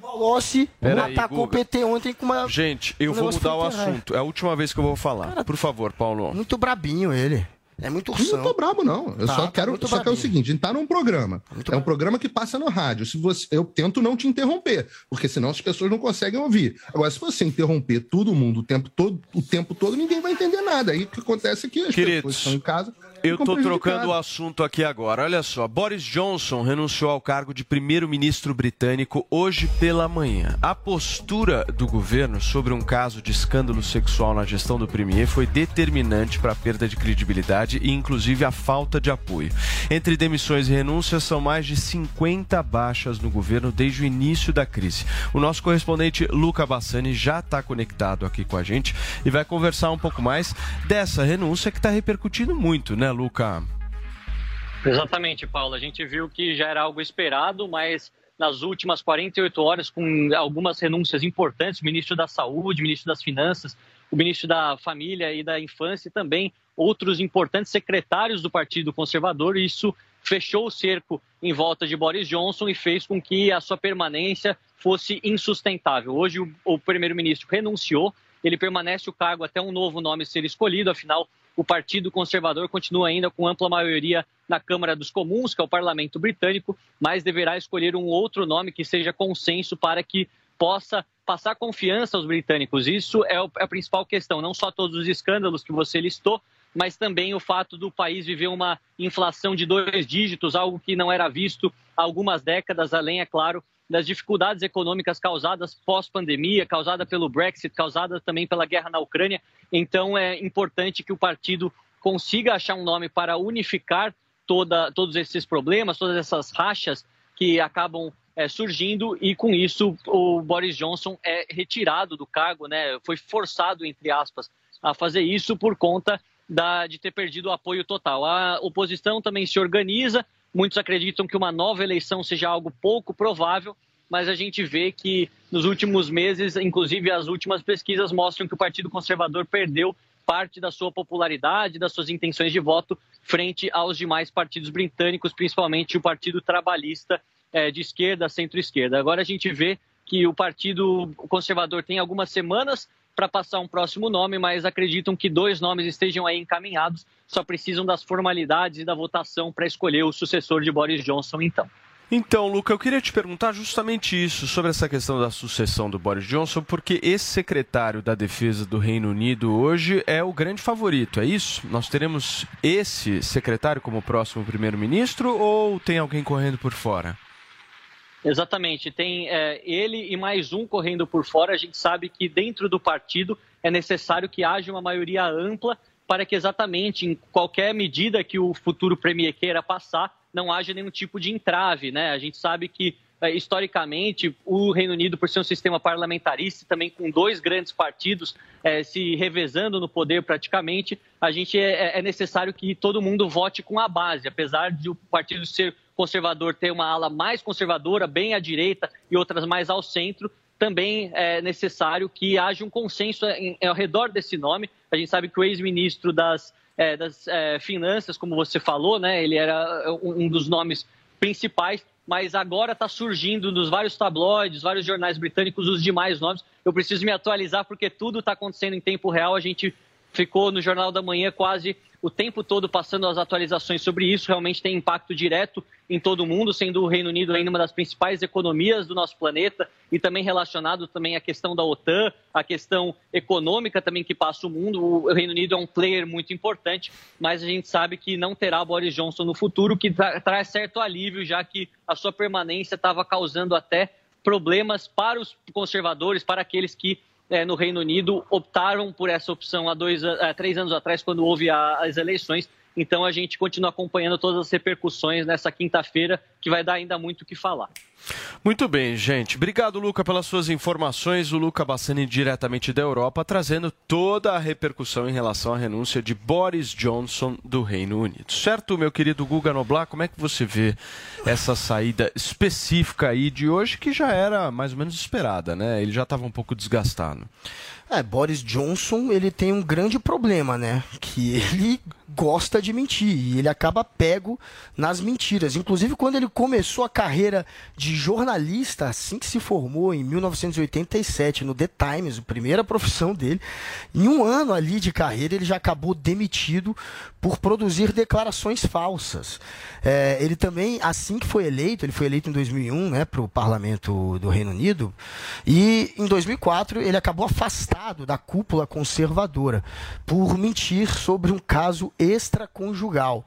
Bolossi atacou o PT ontem com uma... Gente, eu um vou mudar o assunto. É a última vez que eu vou falar. Cara, por favor, Paulo. Muito brabinho ele. É muito ursão. Não tô brabo, não. Eu tá, só tá quero. Tá só que é o seguinte: a gente tá num programa. Muito é um programa que passa no rádio. Se você, eu tento não te interromper, porque senão as pessoas não conseguem ouvir. Agora, se você interromper todo mundo o tempo todo, o tempo todo, ninguém vai entender nada. Aí o que acontece é que as Queridos, pessoas estão em casa. Eu estou trocando o assunto aqui agora. Olha só, Boris Johnson renunciou ao cargo de primeiro-ministro britânico hoje pela manhã. A postura do governo sobre um caso de escândalo sexual na gestão do premier foi determinante para a perda de credibilidade e, inclusive, a falta de apoio. Entre demissões e renúncias, são mais de 50 baixas no governo desde o início da crise. O nosso correspondente Luca Bassani já está conectado aqui com a gente e vai conversar um pouco mais dessa renúncia que está repercutindo muito, né? Luca? Exatamente, Paulo. A gente viu que já era algo esperado, mas nas últimas 48 horas, com algumas renúncias importantes, o ministro da Saúde, o ministro das Finanças, o ministro da Família e da Infância e também outros importantes secretários do Partido Conservador. Isso fechou o cerco em volta de Boris Johnson e fez com que a sua permanência fosse insustentável. Hoje o primeiro-ministro renunciou, ele permanece o cargo até um novo nome ser escolhido, afinal o Partido Conservador continua ainda com ampla maioria na Câmara dos Comuns, que é o parlamento britânico, mas deverá escolher um outro nome que seja consenso para que possa passar confiança aos britânicos. Isso é, é a principal questão, não só todos os escândalos que você listou, mas também o fato do país viver uma inflação de dois dígitos, algo que não era visto há algumas décadas, além, é claro, das dificuldades econômicas causadas pós-pandemia, causada pelo Brexit, causada também pela guerra na Ucrânia. Então, é importante que o partido consiga achar um nome para unificar toda, todos esses problemas, todas essas rachas que acabam é, surgindo e com isso o Boris Johnson é retirado do cargo, né? Foi forçado entre aspas a fazer isso por conta da, de ter perdido o apoio total. A oposição também se organiza, Muitos acreditam que uma nova eleição seja algo pouco provável, mas a gente vê que nos últimos meses, inclusive as últimas pesquisas mostram que o Partido Conservador perdeu parte da sua popularidade, das suas intenções de voto frente aos demais partidos britânicos, principalmente o Partido Trabalhista é, de esquerda, centro-esquerda. Agora a gente vê que o Partido Conservador tem algumas semanas para passar um próximo nome, mas acreditam que dois nomes estejam aí encaminhados, só precisam das formalidades e da votação para escolher o sucessor de Boris Johnson, então. Então, Luca, eu queria te perguntar justamente isso, sobre essa questão da sucessão do Boris Johnson, porque esse secretário da Defesa do Reino Unido hoje é o grande favorito, é isso? Nós teremos esse secretário como próximo primeiro-ministro ou tem alguém correndo por fora? Exatamente, tem é, ele e mais um correndo por fora. A gente sabe que dentro do partido é necessário que haja uma maioria ampla para que exatamente em qualquer medida que o futuro premier queira passar, não haja nenhum tipo de entrave. Né? A gente sabe que, é, historicamente, o Reino Unido, por ser um sistema parlamentarista, também com dois grandes partidos é, se revezando no poder praticamente, a gente é, é necessário que todo mundo vote com a base, apesar de o partido ser conservador ter uma ala mais conservadora, bem à direita e outras mais ao centro, também é necessário que haja um consenso ao redor desse nome. A gente sabe que o ex-ministro das, é, das é, Finanças, como você falou, né, ele era um dos nomes principais, mas agora está surgindo nos vários tabloides, vários jornais britânicos, os demais nomes. Eu preciso me atualizar porque tudo está acontecendo em tempo real. A gente ficou no Jornal da Manhã quase o tempo todo passando as atualizações sobre isso. Realmente tem impacto direto em todo o mundo, sendo o Reino Unido ainda uma das principais economias do nosso planeta e também relacionado também à questão da OTAN, a questão econômica também que passa o mundo. O Reino Unido é um player muito importante, mas a gente sabe que não terá Boris Johnson no futuro, que tra traz certo alívio, já que a sua permanência estava causando até problemas para os conservadores, para aqueles que é, no Reino Unido optaram por essa opção há dois, há três anos atrás, quando houve a, as eleições. Então a gente continua acompanhando todas as repercussões nessa quinta-feira, que vai dar ainda muito o que falar. Muito bem, gente. Obrigado, Luca, pelas suas informações. O Luca Bassani, diretamente da Europa, trazendo toda a repercussão em relação à renúncia de Boris Johnson do Reino Unido. Certo, meu querido Guga Noblar? Como é que você vê essa saída específica aí de hoje, que já era mais ou menos esperada, né? Ele já estava um pouco desgastado. É, Boris Johnson, ele tem um grande problema, né? Que ele gosta de mentir e ele acaba pego nas mentiras. Inclusive, quando ele começou a carreira de jornalista, assim que se formou, em 1987, no The Times, a primeira profissão dele, em um ano ali de carreira, ele já acabou demitido por produzir declarações falsas. É, ele também, assim que foi eleito, ele foi eleito em 2001 né, para o parlamento do Reino Unido, e em 2004 ele acabou afastado da cúpula conservadora por mentir sobre um caso extraconjugal.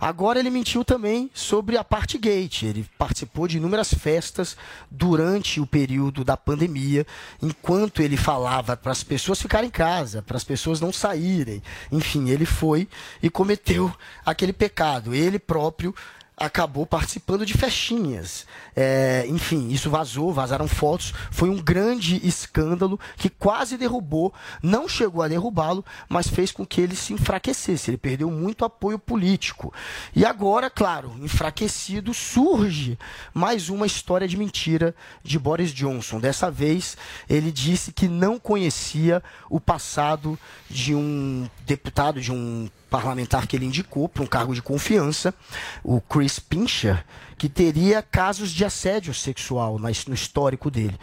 Agora ele mentiu também sobre a Partygate. Ele participou de inúmeras festas durante o período da pandemia, enquanto ele falava para as pessoas ficarem em casa, para as pessoas não saírem. Enfim, ele foi e cometeu aquele pecado. Ele próprio acabou participando de festinhas. É, enfim, isso vazou, vazaram fotos. Foi um grande escândalo que quase derrubou, não chegou a derrubá-lo, mas fez com que ele se enfraquecesse. Ele perdeu muito apoio político. E agora, claro, enfraquecido, surge mais uma história de mentira de Boris Johnson. Dessa vez, ele disse que não conhecia o passado de um deputado, de um parlamentar que ele indicou para um cargo de confiança, o Chris Pincher, que teria casos de assédio sexual no histórico dele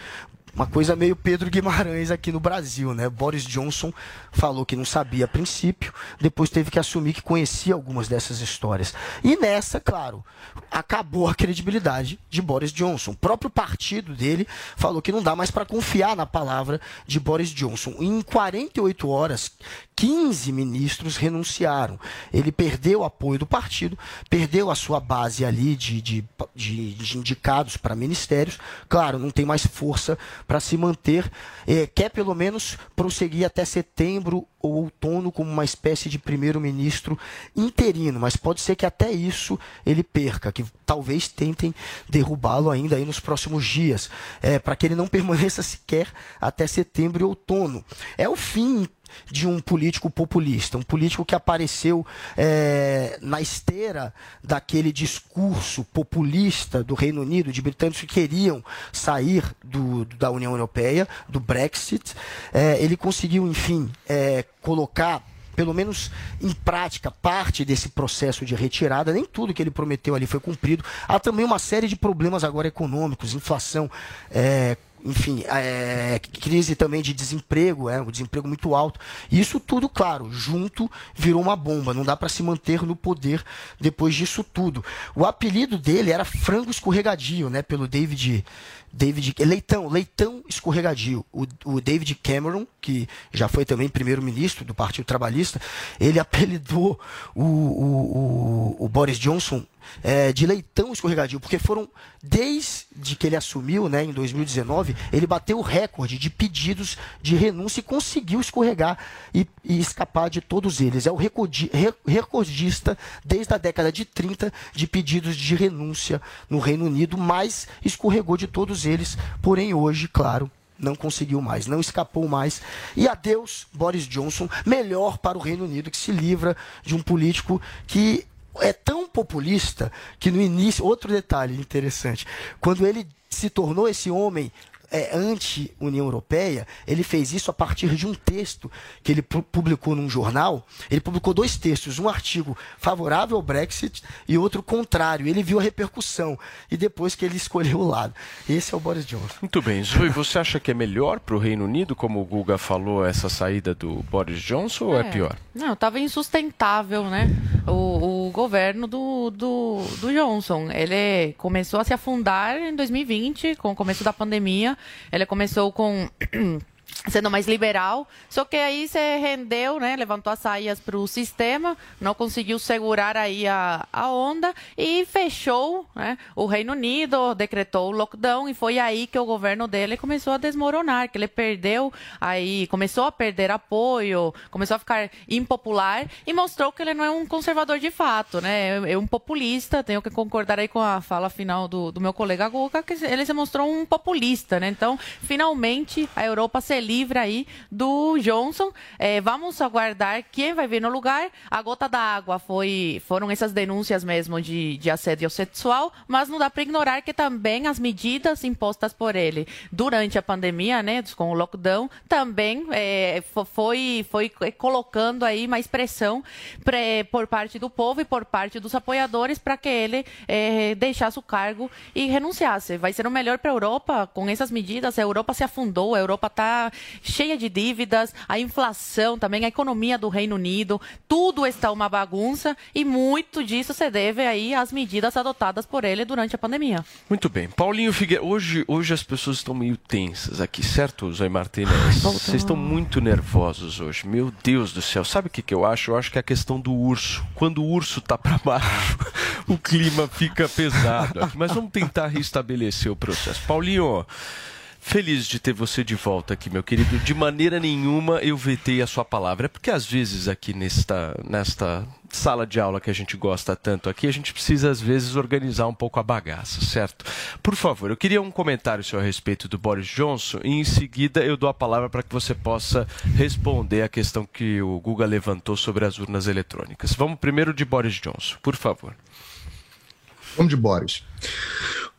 uma coisa meio Pedro Guimarães aqui no Brasil, né? Boris Johnson falou que não sabia a princípio, depois teve que assumir que conhecia algumas dessas histórias. E nessa, claro, acabou a credibilidade de Boris Johnson. O próprio partido dele falou que não dá mais para confiar na palavra de Boris Johnson. Em 48 horas, 15 ministros renunciaram. Ele perdeu o apoio do partido, perdeu a sua base ali de, de, de, de indicados para ministérios. Claro, não tem mais força para se manter, é, quer pelo menos prosseguir até setembro ou outono como uma espécie de primeiro-ministro interino, mas pode ser que até isso ele perca, que talvez tentem derrubá-lo ainda aí nos próximos dias, é, para que ele não permaneça sequer até setembro e outono. É o fim de um político populista, um político que apareceu é, na esteira daquele discurso populista do Reino Unido, de britânicos que queriam sair do, da União Europeia, do Brexit. É, ele conseguiu, enfim, é, colocar pelo menos em prática, parte desse processo de retirada. Nem tudo que ele prometeu ali foi cumprido. Há também uma série de problemas agora econômicos, inflação, é, enfim, é, crise também de desemprego, é, um desemprego muito alto. Isso tudo, claro, junto virou uma bomba. Não dá para se manter no poder depois disso tudo. O apelido dele era frango escorregadio, né, pelo David David Leitão, Leitão escorregadio. O, o David Cameron, que já foi também primeiro-ministro do Partido Trabalhista, ele apelidou o, o, o, o Boris Johnson é, de leitão escorregadio, porque foram, desde que ele assumiu, né, em 2019, ele bateu o recorde de pedidos de renúncia e conseguiu escorregar e, e escapar de todos eles. É o recordi, recordista desde a década de 30 de pedidos de renúncia no Reino Unido, mas escorregou de todos eles, porém hoje, claro, não conseguiu mais, não escapou mais. E adeus, Boris Johnson, melhor para o Reino Unido, que se livra de um político que é tão populista que no início, outro detalhe interessante, quando ele se tornou esse homem é, anti-União Europeia, ele fez isso a partir de um texto que ele publicou num jornal. Ele publicou dois textos, um artigo favorável ao Brexit e outro contrário. Ele viu a repercussão e depois que ele escolheu o lado. Esse é o Boris Johnson. Muito bem. Zoe, você acha que é melhor para o Reino Unido, como o Guga falou, essa saída do Boris Johnson ou é, é pior? Não, estava insustentável, né? O, o governo do, do, do Johnson. Ele começou a se afundar em 2020, com o começo da pandemia. Ele começou com sendo mais liberal, só que aí você rendeu, né, levantou as saídas para o sistema, não conseguiu segurar aí a, a onda e fechou, né, o Reino Unido, decretou o lockdown e foi aí que o governo dele começou a desmoronar, que ele perdeu aí, começou a perder apoio, começou a ficar impopular e mostrou que ele não é um conservador de fato, né, é, é um populista, tenho que concordar aí com a fala final do, do meu colega Guga, que ele se mostrou um populista, né, então, finalmente a Europa se livre aí do Johnson. É, vamos aguardar quem vai vir no lugar. A gota d'água foi, foram essas denúncias mesmo de, de assédio sexual, mas não dá para ignorar que também as medidas impostas por ele durante a pandemia, né, com o lockdown, também é, foi, foi colocando aí mais pressão pré, por parte do povo e por parte dos apoiadores para que ele é, deixasse o cargo e renunciasse. Vai ser o melhor para a Europa com essas medidas. A Europa se afundou, a Europa está cheia de dívidas, a inflação também, a economia do Reino Unido, tudo está uma bagunça e muito disso se deve aí às medidas adotadas por ele durante a pandemia. Muito bem. Paulinho Figueiredo, hoje, hoje as pessoas estão meio tensas aqui, certo, Zé Martinez? Vocês estão muito nervosos hoje. Meu Deus do céu. Sabe o que, que eu acho? Eu acho que é a questão do urso. Quando o urso está para baixo, o clima fica pesado. Mas vamos tentar restabelecer o processo. Paulinho, Feliz de ter você de volta aqui, meu querido. De maneira nenhuma eu vetei a sua palavra. É porque às vezes aqui nesta, nesta sala de aula que a gente gosta tanto aqui, a gente precisa às vezes organizar um pouco a bagaça, certo? Por favor, eu queria um comentário seu a respeito do Boris Johnson e em seguida eu dou a palavra para que você possa responder a questão que o Guga levantou sobre as urnas eletrônicas. Vamos primeiro de Boris Johnson, por favor. Vamos de Boris.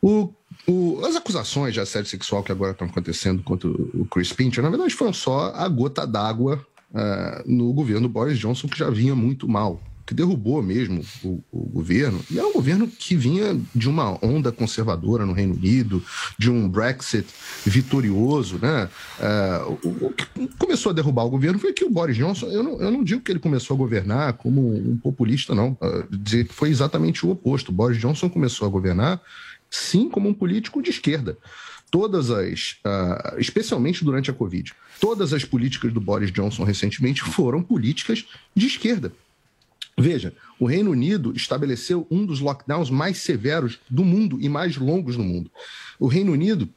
O o, as acusações de assédio sexual que agora estão acontecendo contra o Chris Pincher, na verdade, foram só a gota d'água uh, no governo Boris Johnson, que já vinha muito mal, que derrubou mesmo o, o, governo. E é um governo que vinha de uma onda conservadora no Reino Unido, de um Brexit vitorioso. Né? Uh, o, o, que começou a derrubar o governo foi que o Boris Johnson, eu não, eu não digo que ele começou a governar como um populista, não. Uh, dizer que foi exatamente o oposto. O Boris Johnson começou a governar sim como um político de esquerda. Todas as, uh, especialmente durante a Covid, todas as políticas do Boris Johnson recentemente foram políticas de esquerda. Veja, o Reino Unido estabeleceu um dos lockdowns mais severos do mundo e mais longos do mundo. O Reino Unido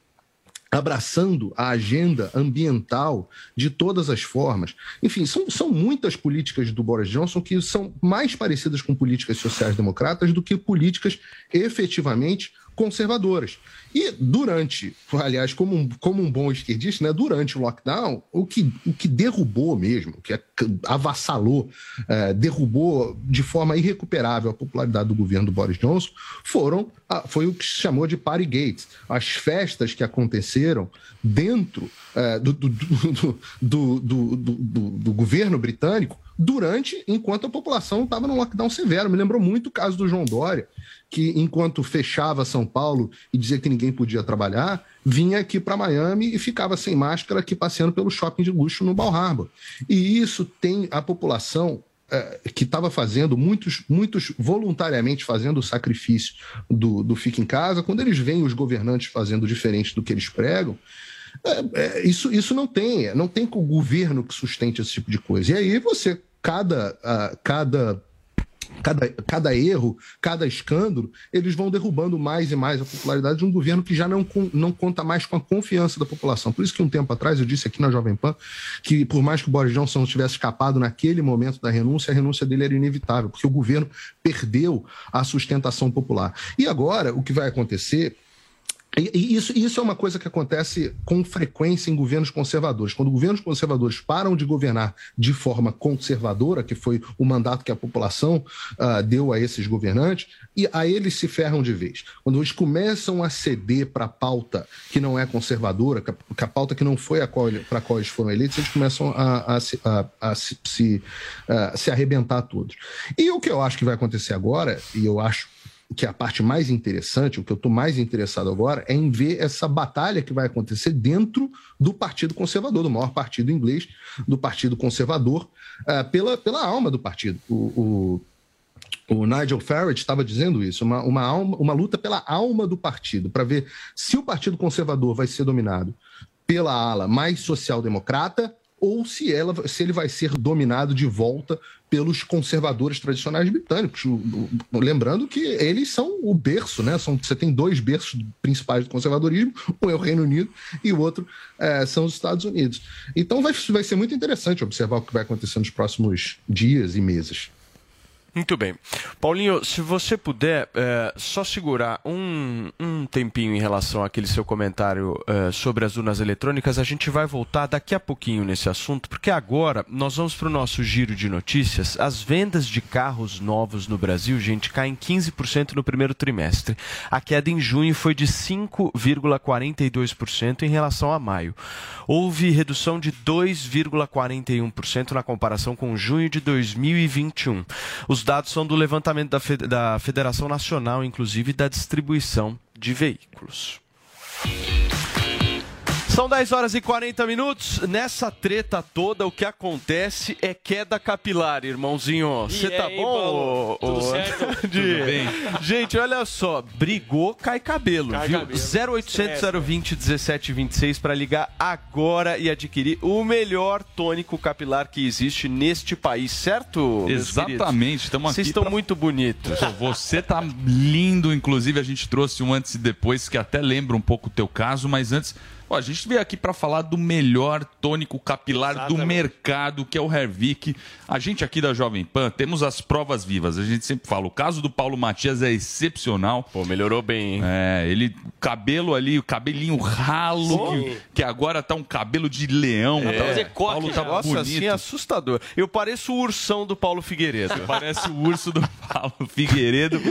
abraçando a agenda ambiental de todas as formas. Enfim, são, são muitas políticas do Boris Johnson que são mais parecidas com políticas sociais-democratas do que políticas efetivamente conservadoras. E durante, aliás, como um, como um bom esquerdista, né, durante o lockdown, o que, o que derrubou mesmo, o que avassalou, é, derrubou de forma irrecuperável a popularidade do governo do Boris Johnson, foram, foi o que se chamou de party gates, as festas que aconteceram dentro é, do, do, do, do, do governo britânico durante, enquanto a população estava num lockdown severo. Me lembrou muito o caso do João Dória, que enquanto fechava São Paulo e dizia que ninguém podia trabalhar, vinha aqui para Miami e ficava sem máscara aqui passeando pelo shopping de luxo no Bal Harbor. E isso tem a população é, que estava fazendo, muitos, muitos voluntariamente fazendo o sacrifício do, do fica em casa, quando eles veem os governantes fazendo diferente do que eles pregam, é, é, isso, isso não tem, não tem com o governo que sustente esse tipo de coisa. E aí você cada, uh, cada cada, cada erro, cada escândalo, eles vão derrubando mais e mais a popularidade de um governo que já não, não conta mais com a confiança da população. Por isso que um tempo atrás eu disse aqui na Jovem Pan que por mais que o Boris Johnson tivesse escapado naquele momento da renúncia, a renúncia dele era inevitável, porque o governo perdeu a sustentação popular. E agora o que vai acontecer E, isso, isso é uma coisa que acontece com frequência em governos conservadores. Quando governos conservadores param de governar de forma conservadora, que foi o mandato que a população uh, deu a esses governantes, e a eles se ferram de vez. Quando eles começam a ceder para a pauta que não é conservadora, que a, a pauta que não foi para a qual eles foram eleitos, eles começam a, a, a, a se, se, uh, se arrebentar todos. E o que eu acho que vai acontecer agora, e eu acho que é a parte mais interessante, o que eu estou mais interessado agora, é em ver essa batalha que vai acontecer dentro do Partido Conservador, do maior partido inglês, do Partido Conservador, uh, pela, pela alma do partido. O, o, o Nigel Farage estava dizendo isso, uma, uma, alma, uma luta pela alma do partido, para ver se o Partido Conservador vai ser dominado pela ala mais social-democrata ou se, ela, se ele vai ser dominado de volta pelos conservadores tradicionais britânicos. Lembrando que eles são o berço, né? São, você tem dois berços principais do conservadorismo, um é o Reino Unido e o outro é, são os Estados Unidos. Então vai, vai ser muito interessante observar o que vai acontecer nos próximos dias e meses. Muito bem. Paulinho, se você puder é, só segurar um, um tempinho em relação àquele seu comentário é, sobre as urnas eletrônicas, a gente vai voltar daqui a pouquinho nesse assunto, porque agora nós vamos para o nosso giro de notícias. As vendas de carros novos no Brasil, gente, caem 15% no primeiro trimestre. A queda em junho foi de 5,42% em relação a maio. Houve redução de 2,41% na comparação com junho de 2021. Os dados são do levantamento da Federação Nacional, inclusive, da distribuição de veículos. São 10 horas e 40 minutos. Nessa treta toda, o que acontece é queda capilar, irmãozinho. Você tá bom? Paulo? Tudo certo? Tudo bem. Gente, olha só. Brigou, cai cabelo, cai viu? Cabelo. 0800 020 1726 para ligar agora e adquirir o melhor tônico capilar que existe neste país, certo? Exatamente. Estamos aqui. Vocês estão pra... muito bonitos. Você tá lindo, inclusive a gente trouxe um antes e depois que até lembra um pouco o teu caso, mas antes Ó, a gente veio aqui para falar do melhor tônico capilar Exatamente. do mercado, que é o Hervik. A gente aqui da Jovem Pan temos as provas vivas. A gente sempre fala, o caso do Paulo Matias é excepcional. Pô, melhorou bem, hein? É, ele, cabelo ali, o cabelinho ralo, que, que, agora tá um cabelo de leão. É. Tá, fazer Paulo tá Nossa, bonito. assim, assustador. Eu pareço o ursão do Paulo Figueiredo. Parece o urso do Paulo Figueiredo,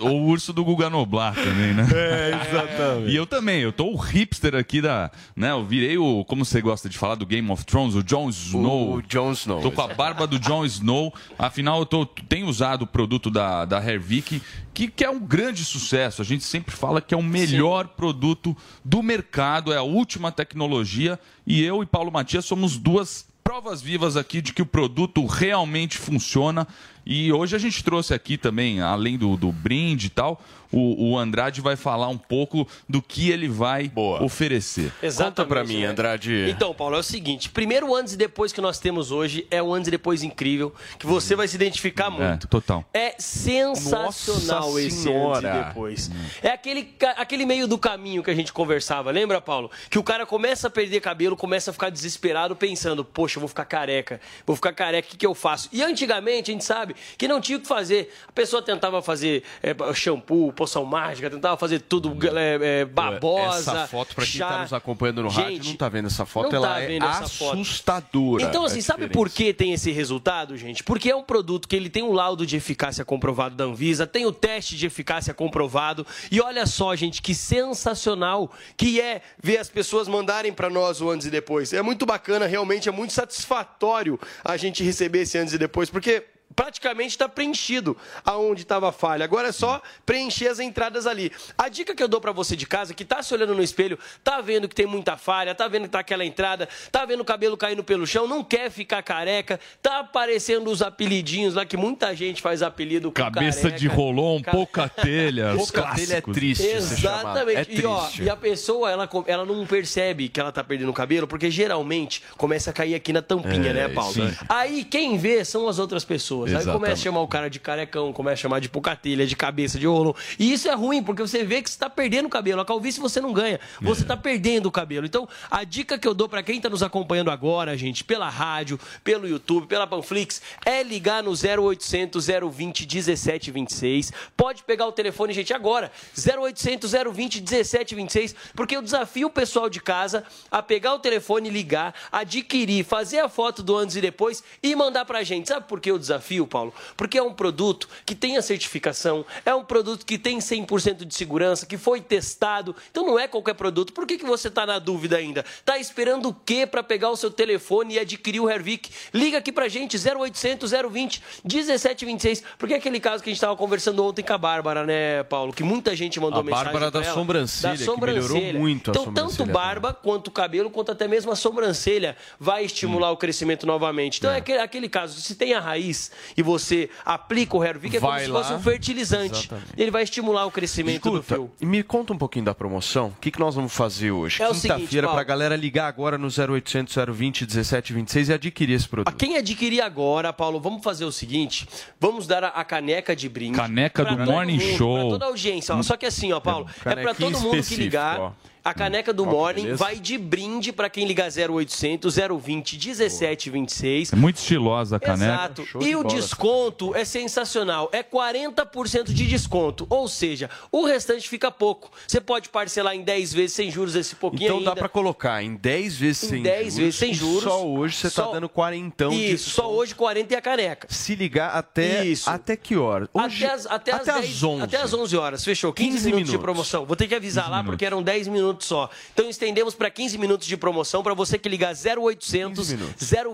ou o urso do Guga Noblar também, né? É, exatamente. E eu também, eu tô o hipster aqui da, né, eu virei o, como você gosta de falar do Game of Thrones, o Jon Snow. O Jon Snow. Tô com a barba do Jon Snow. Afinal, eu tô, tenho usado o produto da, da Hervik, que, que é um grande sucesso. A gente sempre fala que é o melhor Sim. produto do mercado, é a última tecnologia. E eu e Paulo Matias somos duas provas vivas aqui de que o produto realmente funciona. E hoje a gente trouxe aqui também, além do, do brinde e tal, o, o Andrade vai falar um pouco do que ele vai Boa. oferecer. Exatamente, Conta pra mim, né? Andrade. Então, Paulo, é o seguinte: primeiro antes e depois que nós temos hoje é o antes e depois incrível, que você vai se identificar é, muito. É, total. É sensacional Nossa esse senhora. antes e depois. É aquele, aquele meio do caminho que a gente conversava, lembra, Paulo? Que o cara começa a perder cabelo, começa a ficar desesperado, pensando, poxa, eu vou ficar careca, vou ficar careca, o que, que eu faço? E antigamente a gente sabe que não tinha o que fazer. A pessoa tentava fazer é, shampoo, poção mágica, tentava fazer tudo é, é, babosa. Essa foto, pra quem chá... tá nos acompanhando no Gente, rádio, não tá vendo essa foto, ela tá é assustadora. Então, assim, sabe por que tem esse resultado, gente? Porque é um produto que ele tem um laudo de eficácia comprovado da Anvisa, tem o teste de eficácia comprovado. E olha só, gente, que sensacional que é ver as pessoas mandarem para nós o antes e depois. É muito bacana, realmente é muito satisfatório a gente receber esse antes e depois, porque praticamente está preenchido aonde estava a falha. Agora é só preencher as entradas ali. A dica que eu dou para você de casa, que está se olhando no espelho, tá vendo que tem muita falha, tá vendo que tá aquela entrada, tá vendo o cabelo caindo pelo chão, não quer ficar careca, tá aparecendo os apelidinhos lá que muita gente faz apelido com Cabeça careca. de rolon, pouca telha, pouca telha é triste. Exatamente. É triste. E, ó, e a pessoa, ela, ela não percebe que ela tá perdendo o cabelo, porque geralmente começa a cair aqui na tampinha, é, né, Paulo? Sim. Aí quem vê são as outras pessoas pessoas. Aí Exatamente. começa a chamar o cara de carecão, começa a chamar de pucatilha, de cabeça de rolo. E isso é ruim, porque você vê que você tá perdendo o cabelo. A calvície você não ganha, você É. tá perdendo o cabelo. Então, a dica que eu dou pra quem tá nos acompanhando agora, gente, pela rádio, pelo YouTube, pela Panflix, é ligar no 0800 020 1726. Pode pegar o telefone, gente, agora. 0800 020 1726, porque eu desafio o pessoal de casa a pegar o telefone, ligar, adquirir, fazer a foto do antes e depois e mandar pra gente. Sabe por que eu desafio, Paulo? Porque é um produto que tem a certificação, é um produto que tem 100% de segurança, que foi testado. Então não é qualquer produto. Por que, que você tá na dúvida ainda? Tá esperando o quê pra pegar o seu telefone e adquirir o Hervik? Liga aqui pra gente, 0800 020 1726, porque é aquele caso que a gente tava conversando ontem com a Bárbara, né, Paulo? Que muita gente mandou A mensagem Bárbara da ela. sobrancelha, que melhorou muito a Então, sobrancelha tanto barba quanto cabelo, quanto até mesmo a sobrancelha vai estimular o crescimento novamente. Então é, aquele, aquele caso, se tem a raiz e você aplica o Hervik, é como se fosse um fertilizante. Exatamente. Ele vai estimular o crescimento do Escuta, fio. e me conta um pouquinho da promoção. O que, que nós vamos fazer hoje? É Quinta-feira, Paulo. pra galera ligar agora no 0800 020 1726 e adquirir esse produto. Quem adquirir agora, Paulo, vamos fazer o seguinte: vamos dar a, a caneca de brinde. Caneca do Morning mundo, Show. Pra toda a audiência. ó. Só que assim, ó, Paulo, é pra canequinha todo mundo que ligar. ó. A caneca do que Morning beleza. vai de brinde pra quem ligar 0800 020 1726. É muito estilosa a caneca. Exato. E o desconto é sensacional. É 40% de desconto. Ou seja, o restante fica pouco. Você pode parcelar em 10 vezes sem juros esse pouquinho Então ainda. dá pra colocar em 10 vezes Em sem 10 juros. vezes sem juros. Só hoje você tá Só- dando 40 de Isso, só hoje 40 e a caneca. Se ligar até, Isso. até que hora? Hoje, até as, até, as 10 11. Até as 11 horas, fechou. 15, 15 minutos, de minutos. promoção. Vou ter que avisar 15 lá porque eram 10 minutos só. Então estendemos para 15 minutos de promoção para você que ligar 0800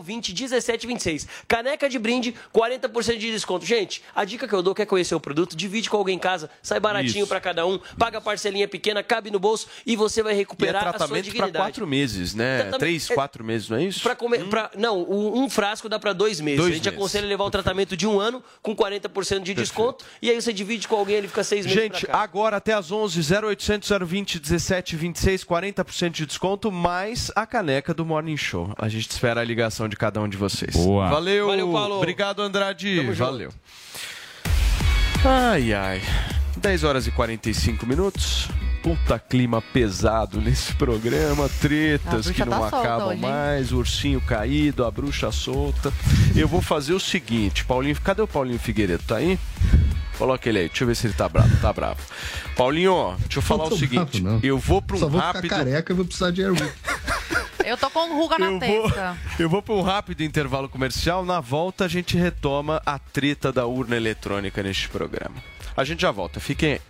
020 1726. Caneca de brinde, 40% de desconto. Gente, a dica que eu dou, quer conhecer o produto, divide com alguém em casa, sai baratinho para cada um, paga a parcelinha pequena, cabe no bolso e você vai E é recuperar a sua dignidade. 4 meses, né? Tratamento- 3, é- 4 meses, não é isso? Pra comer, pra- não, um, frasco dá para dois meses. Dois a gente meses. aconselha levar o tratamento de um ano com 40% de desconto e aí você divide com alguém, ele fica seis meses Gente, agora até às 11, 0800 020 17 26, 40% de desconto, mais a caneca do Morning Show. A gente espera a ligação de cada um de vocês. Boa. Valeu, Valeu, Paulo. Obrigado, Andrade. Tamo junto. Valeu. Ai, ai. 10 horas e 45 minutos. Puta clima pesado nesse programa, tretas que não tá acabam hoje, mais, o ursinho caído, a bruxa solta. Eu vou fazer o seguinte, Paulinho, cadê o Paulinho Figueiredo? Tá aí? Coloca ele aí, deixa eu ver se ele tá bravo. Tá bravo. Paulinho, deixa eu falar o seguinte. bravo, não. eu vou para um Só vou rápido. ficar careca e vou precisar de Airwick. Eu tô com ruga na Eu vou, testa. eu vou para um rápido intervalo comercial. Na volta, a gente retoma a treta da urna eletrônica neste programa. A gente já volta. Fiquem aí.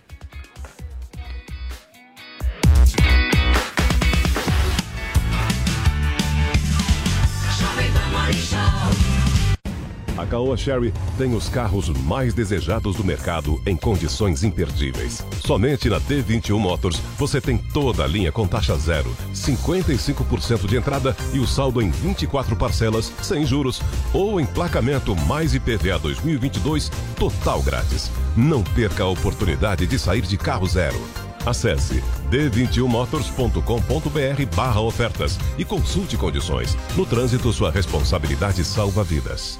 A Caoa Sherry tem os carros mais desejados do mercado em condições imperdíveis. Somente na D21 Motors você tem toda a linha com taxa zero, 55% de entrada e o saldo em 24 parcelas sem juros ou emplacamento mais IPVA 2022 total grátis. Não perca a oportunidade de sair de carro zero. Acesse d21motors.com.br barra ofertas e consulte condições. No trânsito, sua responsabilidade salva vidas.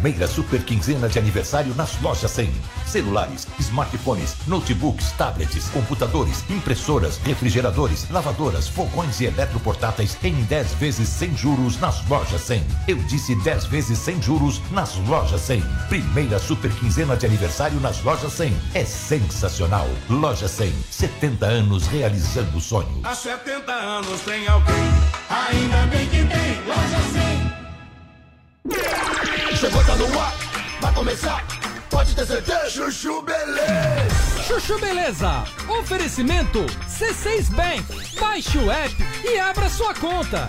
Primeira super quinzena de aniversário nas lojas 100. Celulares, smartphones, notebooks, tablets, computadores, impressoras, refrigeradores, lavadoras, fogões e eletroportáteis em 10 vezes sem juros nas lojas 100. Eu disse 10 vezes sem juros nas lojas 100. Primeira super quinzena de aniversário nas lojas 100. É sensacional. Loja 100, 70 anos realizando sonhos. Há 70 anos tem alguém, ainda bem que tem loja 100. Chegou, tá no ar, vai começar, pode ter certeza. Chuchu Beleza. Chuchu Beleza. Oferecimento C6 Bank. Baixe o app e abra sua conta.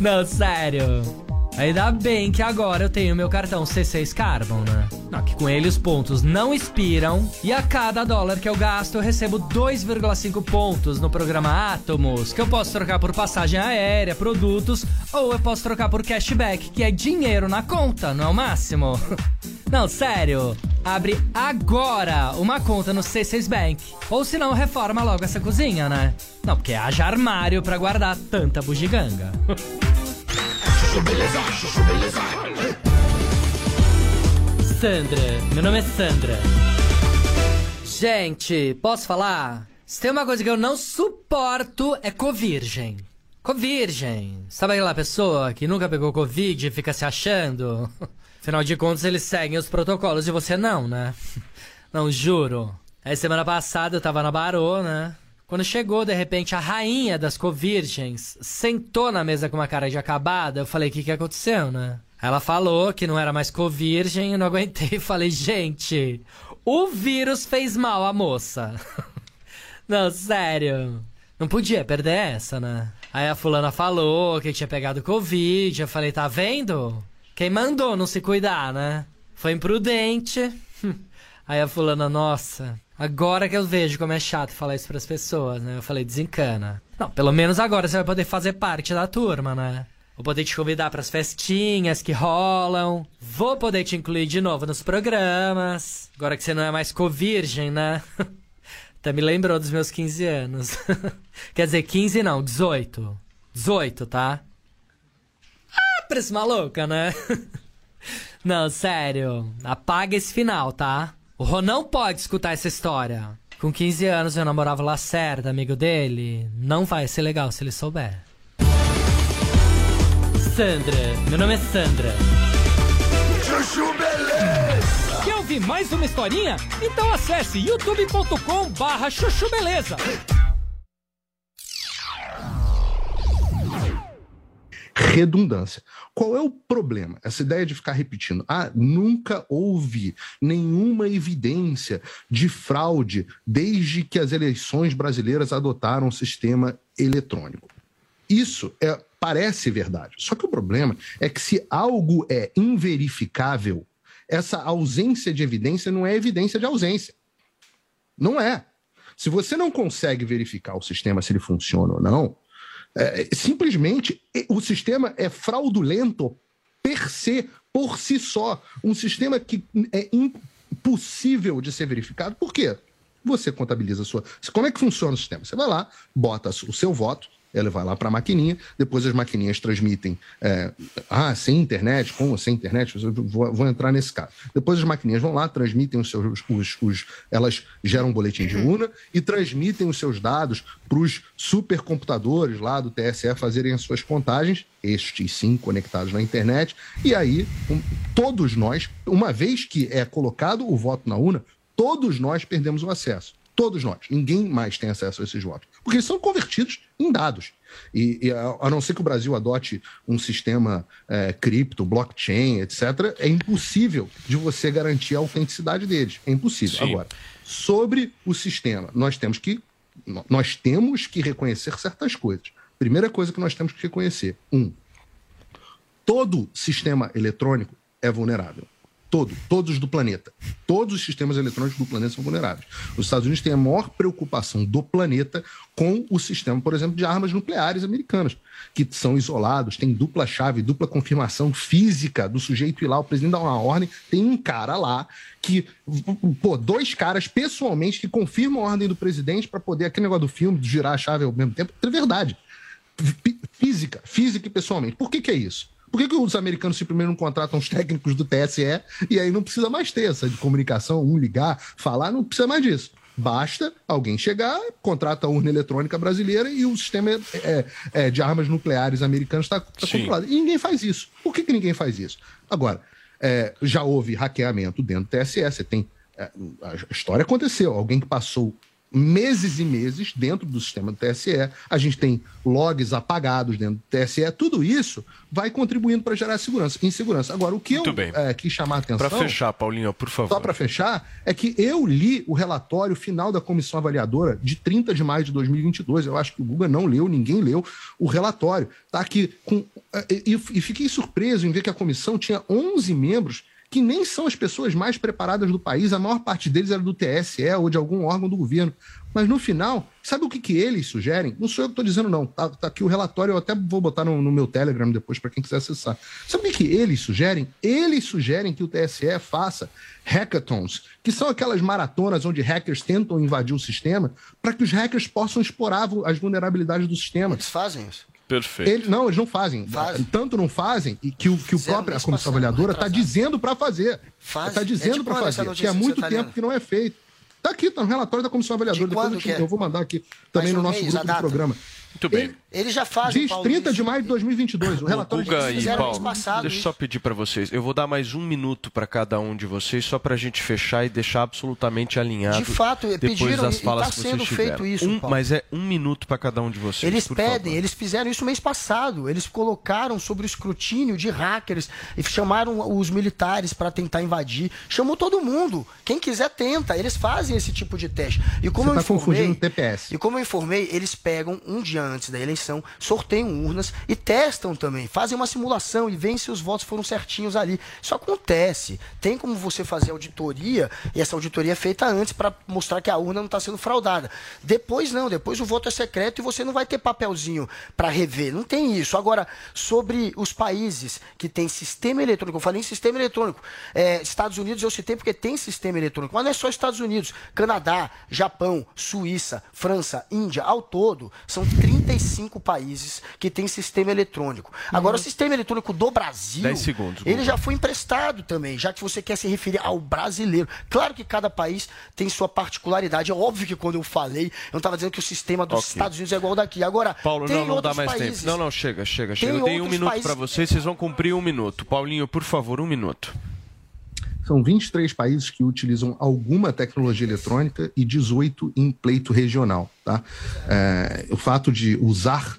não, sério. Ainda bem que agora eu tenho meu cartão C6 Carbon, né? Não, que com ele os pontos não expiram e a cada dólar que eu gasto eu recebo 2,5 pontos no programa Atomos, que eu posso trocar por passagem aérea, produtos ou eu posso trocar por cashback, que é dinheiro na conta, não é o máximo? Não, sério. Abre agora uma conta no C6 Bank. Ou se não, reforma logo essa cozinha, né? Não, porque haja armário pra guardar tanta bugiganga. Sandra, meu nome é Sandra. Gente, posso falar? Se tem uma coisa que eu não suporto é covirgem. Covirgem. Sabe aquela pessoa que nunca pegou Covid e fica se achando? Afinal de contas, eles seguem os protocolos e você não, né? Não, juro. Aí semana passada eu tava na Barô, né? Quando chegou, de repente, a rainha das covirgens sentou na mesa com uma cara de acabada, eu falei, o que, que aconteceu, né? Ela falou que não era mais covirgem, eu não aguentei e falei, gente, o vírus fez mal à moça. não, sério. Não podia perder essa, né? Aí a fulana falou que tinha pegado Covid, eu falei, tá vendo? Quem mandou não se cuidar, né? Foi imprudente. Aí a fulana, nossa, agora que eu vejo como é chato falar isso pras pessoas, né? Eu falei, desencana. Não, pelo menos agora você vai poder fazer parte da turma, né? Vou poder te convidar pras festinhas que rolam. Vou poder te incluir de novo nos programas. Agora que você não é mais co-virgem, né? Até me lembrou dos meus 15 anos. Quer dizer, 15 não, 18. 18, tá? Parece maluca, né? não, sério. Apaga esse final, tá? O Ron não pode escutar essa história. Com 15 anos eu namorava o Lacerda, amigo dele. Não vai ser legal se ele souber. Sandra, meu nome é Sandra. Chuchu Beleza! Quer ouvir mais uma historinha? Então acesse youtube.com barra chuchu beleza. Redundância. Qual é o problema? Essa ideia de ficar repetindo. Ah, nunca houve nenhuma evidência de fraude desde que as eleições brasileiras adotaram o sistema eletrônico. Isso é, parece verdade. Só que o problema é que se algo é inverificável, essa ausência de evidência não é evidência de ausência. Não é. Se você não consegue verificar o sistema se ele funciona ou não, é, simplesmente o sistema é fraudulento per se, por si só. Um sistema que é impossível de ser verificado. Por quê? Você contabiliza a sua. Como é que funciona o sistema? Você vai lá, bota o seu voto, ele vai lá para a maquininha, depois as maquininhas transmitem, é, ah, sem internet, com ou sem internet, eu vou, vou, entrar nesse caso. Depois as maquininhas vão lá, transmitem os seus, os, os elas geram um boletim de urna e transmitem os seus dados para os supercomputadores lá do TSE fazerem as suas contagens, estes sim conectados na internet, e aí um, todos nós, uma vez que é colocado o voto na urna, todos nós perdemos o acesso. Todos nós. Ninguém mais tem acesso a esses votos. Porque eles são convertidos em dados. E, e a, a, não ser que o Brasil adote um sistema é, cripto, blockchain, etc., é impossível de você garantir a autenticidade deles. É impossível. Sim. Agora, sobre o sistema, nós temos que nós temos que reconhecer certas coisas. Primeira coisa que nós temos que reconhecer: um, todo sistema eletrônico é vulnerável. Todo, todos do planeta. Todos os sistemas eletrônicos do planeta são vulneráveis. Os Estados Unidos têm a maior preocupação do planeta com o sistema, por exemplo, de armas nucleares americanas, que são isolados, tem dupla chave, dupla confirmação física do sujeito ir lá, o presidente dá uma ordem, tem um cara lá que, pô, dois caras pessoalmente que confirmam a ordem do presidente para poder, aquele negócio do filme, girar a chave ao mesmo tempo, é verdade. Física, física e pessoalmente. Por que, que é isso? Por que, que os americanos simplesmente não contratam os técnicos do TSE e aí não precisa mais ter essa de comunicação, um ligar, falar, não precisa mais disso. Basta alguém chegar, contrata a urna eletrônica brasileira e o sistema é, é, de armas nucleares americanos está tá controlado. E ninguém faz isso. Por que, que ninguém faz isso? Agora, é, já houve hackeamento dentro do TSE. Você tem. É, a história aconteceu. Alguém que passou meses e meses dentro do sistema do TSE, a gente tem logs apagados dentro do TSE, tudo isso vai contribuindo para gerar segurança, insegurança. Agora, o que Muito eu bem. é, quis chamar a atenção... Para fechar, Paulinho, por favor. Só para fechar, é que eu li o relatório final da comissão avaliadora de 30 de maio de 2022. Eu acho que o Guga não leu, ninguém leu o relatório. Tá aqui com e, e fiquei surpreso em ver que a comissão tinha 11 membros que nem são as pessoas mais preparadas do país. A maior parte deles era do TSE ou de algum órgão do governo. Mas no final, sabe o que, que eles sugerem? Não sou eu que estou dizendo, não. Tá, tá aqui o relatório, eu até vou botar no, no meu Telegram depois para quem quiser acessar. Sabe o que, que eles sugerem? Eles sugerem que o TSE faça hackathons, que são aquelas maratonas onde hackers tentam invadir o sistema, para que os hackers possam explorar as vulnerabilidades do sistema. Eles fazem isso. Perfeito. Eles, não, eles não fazem. Tanto não fazem e que o, que o próprio a comissão avaliadora está dizendo para fazer. Está É dizendo de para fazer, que há que muito você tá tempo lendo? que não é feito. Está aqui, está no relatório da comissão avaliadora. Depois quando eu, te- que é? eu vou mandar aqui também Mais no nosso mês, grupo do programa. Muito bem. Eles já fazem, Diz Paulo, 30 isso. de maio de 2022. O relatório Guga de e fizeram mês Paulo, passado deixa eu só pedir para vocês. Eu vou dar mais um minuto para cada um de vocês, só para a gente fechar e deixar absolutamente alinhado. De fato, depois pediram das falas tá que vocês sendo tiveram. feito isso, Um- Paulo. mas é um minuto para cada um de vocês. Eles por pedem, favor. eles fizeram isso mês passado. Eles colocaram sobre o escrutínio de hackers e chamaram os militares para tentar invadir. Chamou todo mundo. Quem quiser tenta. Eles fazem esse tipo de teste. E como Você eu está confundindo informei, o TPS. e como eu informei, eles pegam um dia antes da eleição, sorteiam urnas e testam também. Fazem uma simulação e veem se os votos foram certinhos ali. Isso acontece. Tem como você fazer auditoria e essa auditoria é feita antes para mostrar que a urna não está sendo fraudada. Depois não, depois o voto é secreto e você não vai ter papelzinho para rever. Não tem isso. Agora, sobre os países que têm sistema eletrônico, eu falei em sistema eletrônico. É, Estados Unidos eu citei porque tem sistema eletrônico, mas não é só Estados Unidos. Canadá, Japão, Suíça, França, Índia, ao todo, são 35 países que têm sistema eletrônico. Agora, o sistema eletrônico do Brasil, 10 segundos, ele já foi emprestado também, já que você quer se referir ao brasileiro. Claro que cada país tem sua particularidade. É óbvio que quando eu falei, eu não estava dizendo que o sistema dos Ok. Estados Unidos é igual ao daqui. Agora, Paulo, tem não, não dá mais países. tempo. Não, não, chega, chega, chega. Tem Eu tenho um minuto países- para vocês, vocês vão cumprir um minuto. Paulinho, por favor, um minuto. São 23 países que utilizam alguma tecnologia eletrônica e 18 em pleito regional. Tá? É, o fato de usar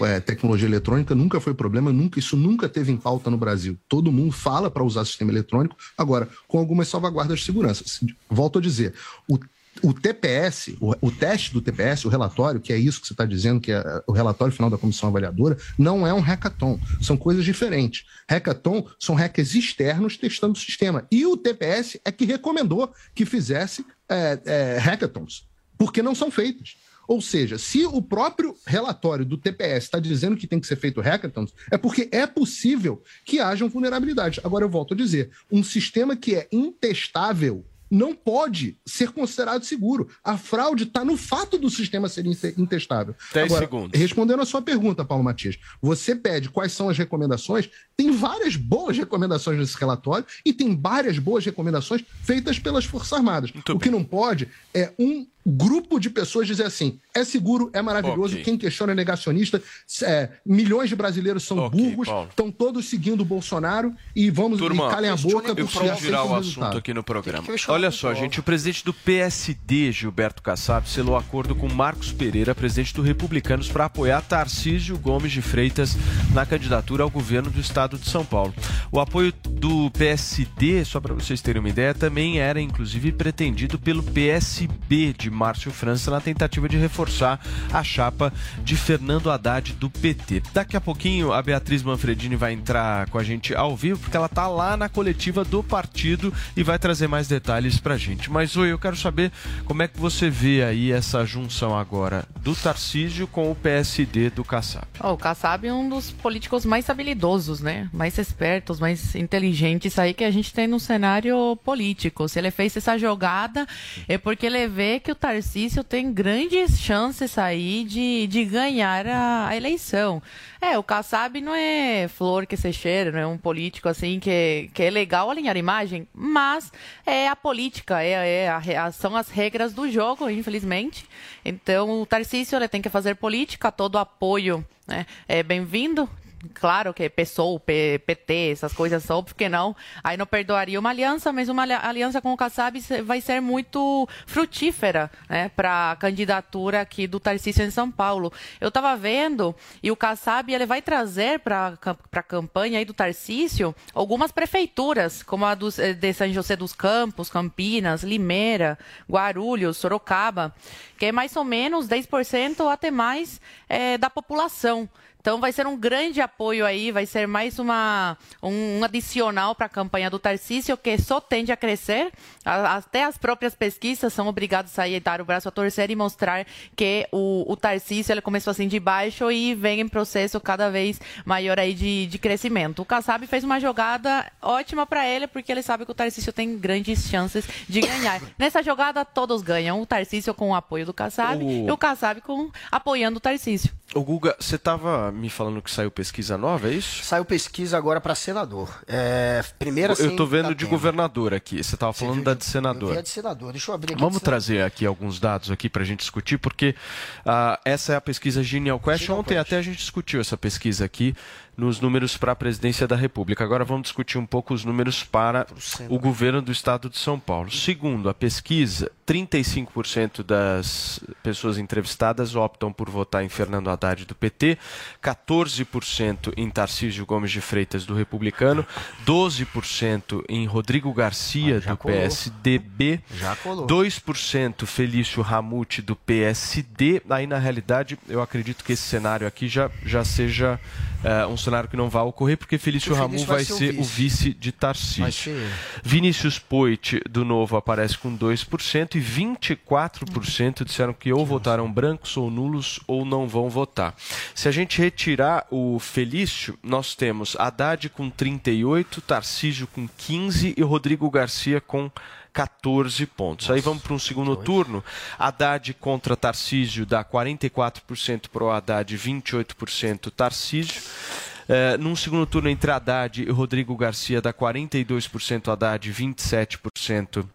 é, tecnologia eletrônica nunca foi problema, nunca, isso nunca teve em pauta no Brasil. Todo mundo fala para usar sistema eletrônico, agora, com algumas salvaguardas de segurança. Volto a dizer, o o TPS, o, teste do TPS, o relatório, que é isso que você está dizendo, que é o relatório final da comissão avaliadora, não é um hackathon. São coisas diferentes. Hackathon são hackers externos testando o sistema. E o TPS é que recomendou que fizesse é, é, hackathons, porque não são feitos. Ou seja, se o próprio relatório do TPS está dizendo que tem que ser feito hackathons, é porque é possível que hajam vulnerabilidades. Agora, eu volto a dizer: um sistema que é intestável não pode ser considerado seguro. A fraude está no fato do sistema ser inte- intestável. 10 Agora, segundos. Respondendo a sua pergunta, Paulo Matias, você pede quais são as recomendações. Tem várias boas recomendações nesse relatório e tem várias boas recomendações feitas pelas Forças Armadas. o que não pode é um grupo de pessoas dizer assim: é seguro, é maravilhoso, Ok. quem questiona é negacionista, é, milhões de brasileiros são Ok, burros, estão todos seguindo o Bolsonaro e vamos Turma, e calem a boca eu porque preciso aceitam girar o assunto resultado. aqui no programa. Olha só, gente, o presidente do PSD, Gilberto Kassab, selou acordo com Marcos Pereira, presidente do Republicanos, para apoiar Tarcísio Gomes de Freitas na candidatura ao governo do estado de São Paulo. O apoio do PSD, só para vocês terem uma ideia, também era inclusive pretendido pelo PSB de Márcio França na tentativa de reforçar a chapa de Fernando Haddad do PT. Daqui a pouquinho a Beatriz Manfredini vai entrar com a gente ao vivo, porque ela tá lá na coletiva do partido e vai trazer mais detalhes pra gente. Mas oi, eu quero saber como é que você vê aí essa junção agora do Tarcísio com o PSD do Kassab. Ó, o Kassab é um dos políticos mais habilidosos, né? Mais espertos, mais inteligentes aí que a gente tem no cenário político. Se ele fez essa jogada, é porque ele vê que o Tarcísio tem grandes chances aí de, de ganhar a, a eleição. É, o Kassab não é flor que se cheira, não é um político assim que, que é legal alinhar imagem, mas é a política, é, é a- são as regras do jogo, infelizmente. Então, o Tarcísio ele tem que fazer política, todo apoio né, é bem-vindo. Claro que PSOL, PT, essas coisas só, porque não? Aí não perdoaria uma aliança, mas uma ali- aliança com o Kassab vai ser muito frutífera né, para a candidatura aqui do Tarcísio em São Paulo. Eu estava vendo, e o Kassab ele vai trazer para a campanha aí do Tarcísio algumas prefeituras, como a dos, eh, de São José dos Campos, Campinas, Limeira, Guarulhos, Sorocaba, que é mais ou menos 10% ou até mais eh, da população. Então vai ser um grande apoio aí, vai ser mais uma, um, um adicional para a campanha do Tarcísio, que só tende a crescer. A- até as próprias pesquisas são obrigadas a dar o braço a torcer e mostrar que o, o Tarcísio ele começou assim de baixo e vem em processo cada vez maior aí de, de crescimento. O Kassab fez uma jogada ótima para ele, porque ele sabe que o Tarcísio tem grandes chances de ganhar. Nessa jogada todos ganham, o Tarcísio com o apoio do Kassab O- e o Kassab com, apoiando o Tarcísio. Ô Guga, você estava me falando que saiu pesquisa nova, é isso? Saiu pesquisa agora para senador. É, primeira Eu tô sem vendo de Datena. governador aqui. Você estava falando da de Eu senador. a de senador. Deixa eu abrir aqui. Vamos senador. trazer aqui alguns dados aqui para a gente discutir, porque ah, essa é a pesquisa Genial Quest. Ontem até a gente discutiu essa pesquisa aqui nos números para a presidência da República. Agora vamos discutir um pouco os números para o governo do estado de São Paulo. Segundo a pesquisa, 35% das pessoas entrevistadas optam por votar em Fernando Haddad do PT, 14% em Tarcísio Gomes de Freitas do Republicano, 12% em Rodrigo Garcia do colou. PSDB, Já colou. 2% Felício Ramute do PSD. Aí, na realidade, eu acredito que esse cenário aqui já, já seja eh, um cenário que não vai ocorrer, porque Felício Felício vai, vai ser o ser o vice. vice de Tarcísio. Vinícius Poit, do Novo, aparece com 2% e 24% disseram que ou votaram brancos ou nulos ou não vão votar. Se a gente retirar o Felício, nós temos Haddad com 38, Tarcísio com 15 e Rodrigo Garcia com 14 pontos. Aí vamos para um segundo turno. Haddad contra Tarcísio dá 44% para o Haddad, 28% Tarcísio. Eh, num segundo turno entre Haddad e Rodrigo Garcia dá 42% Haddad, 27%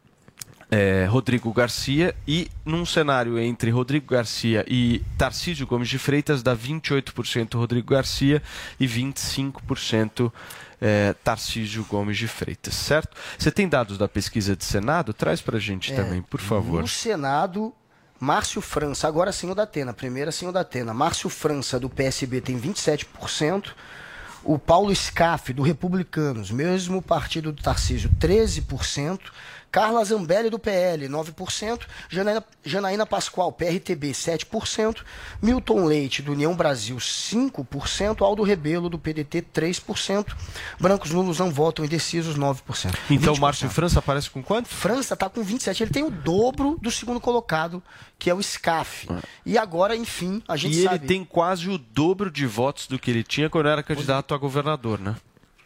eh, Rodrigo Garcia. E num cenário entre Rodrigo Garcia e Tarcísio Gomes de Freitas dá 28% Rodrigo Garcia e 25% eh, Tarcísio Gomes de Freitas, certo? Você tem dados da pesquisa de Senado? Traz pra gente É, também, por favor. No Senado, Márcio França, agora sim o da Atena, primeira sim o da Atena. Márcio França, do PSB, tem 27%. O Paulo Scaff, do Republicanos, mesmo partido do Tarcísio, 13%. Carla Zambelli, do PL, 9%. Janaína, Janaína Pascoal, PRTB, 7%. Milton Leite, do União Brasil, 5%. Aldo Rebelo, do PDT, 3%. Brancos nulos não votam, indecisos, 9%. Então, 20%. Márcio França aparece com quanto? França está com 27. Ele tem o dobro do segundo colocado, que é o SCAF. E agora, enfim, a gente e sabe. ele tem quase o dobro de votos do que ele tinha quando era candidato a governador, né?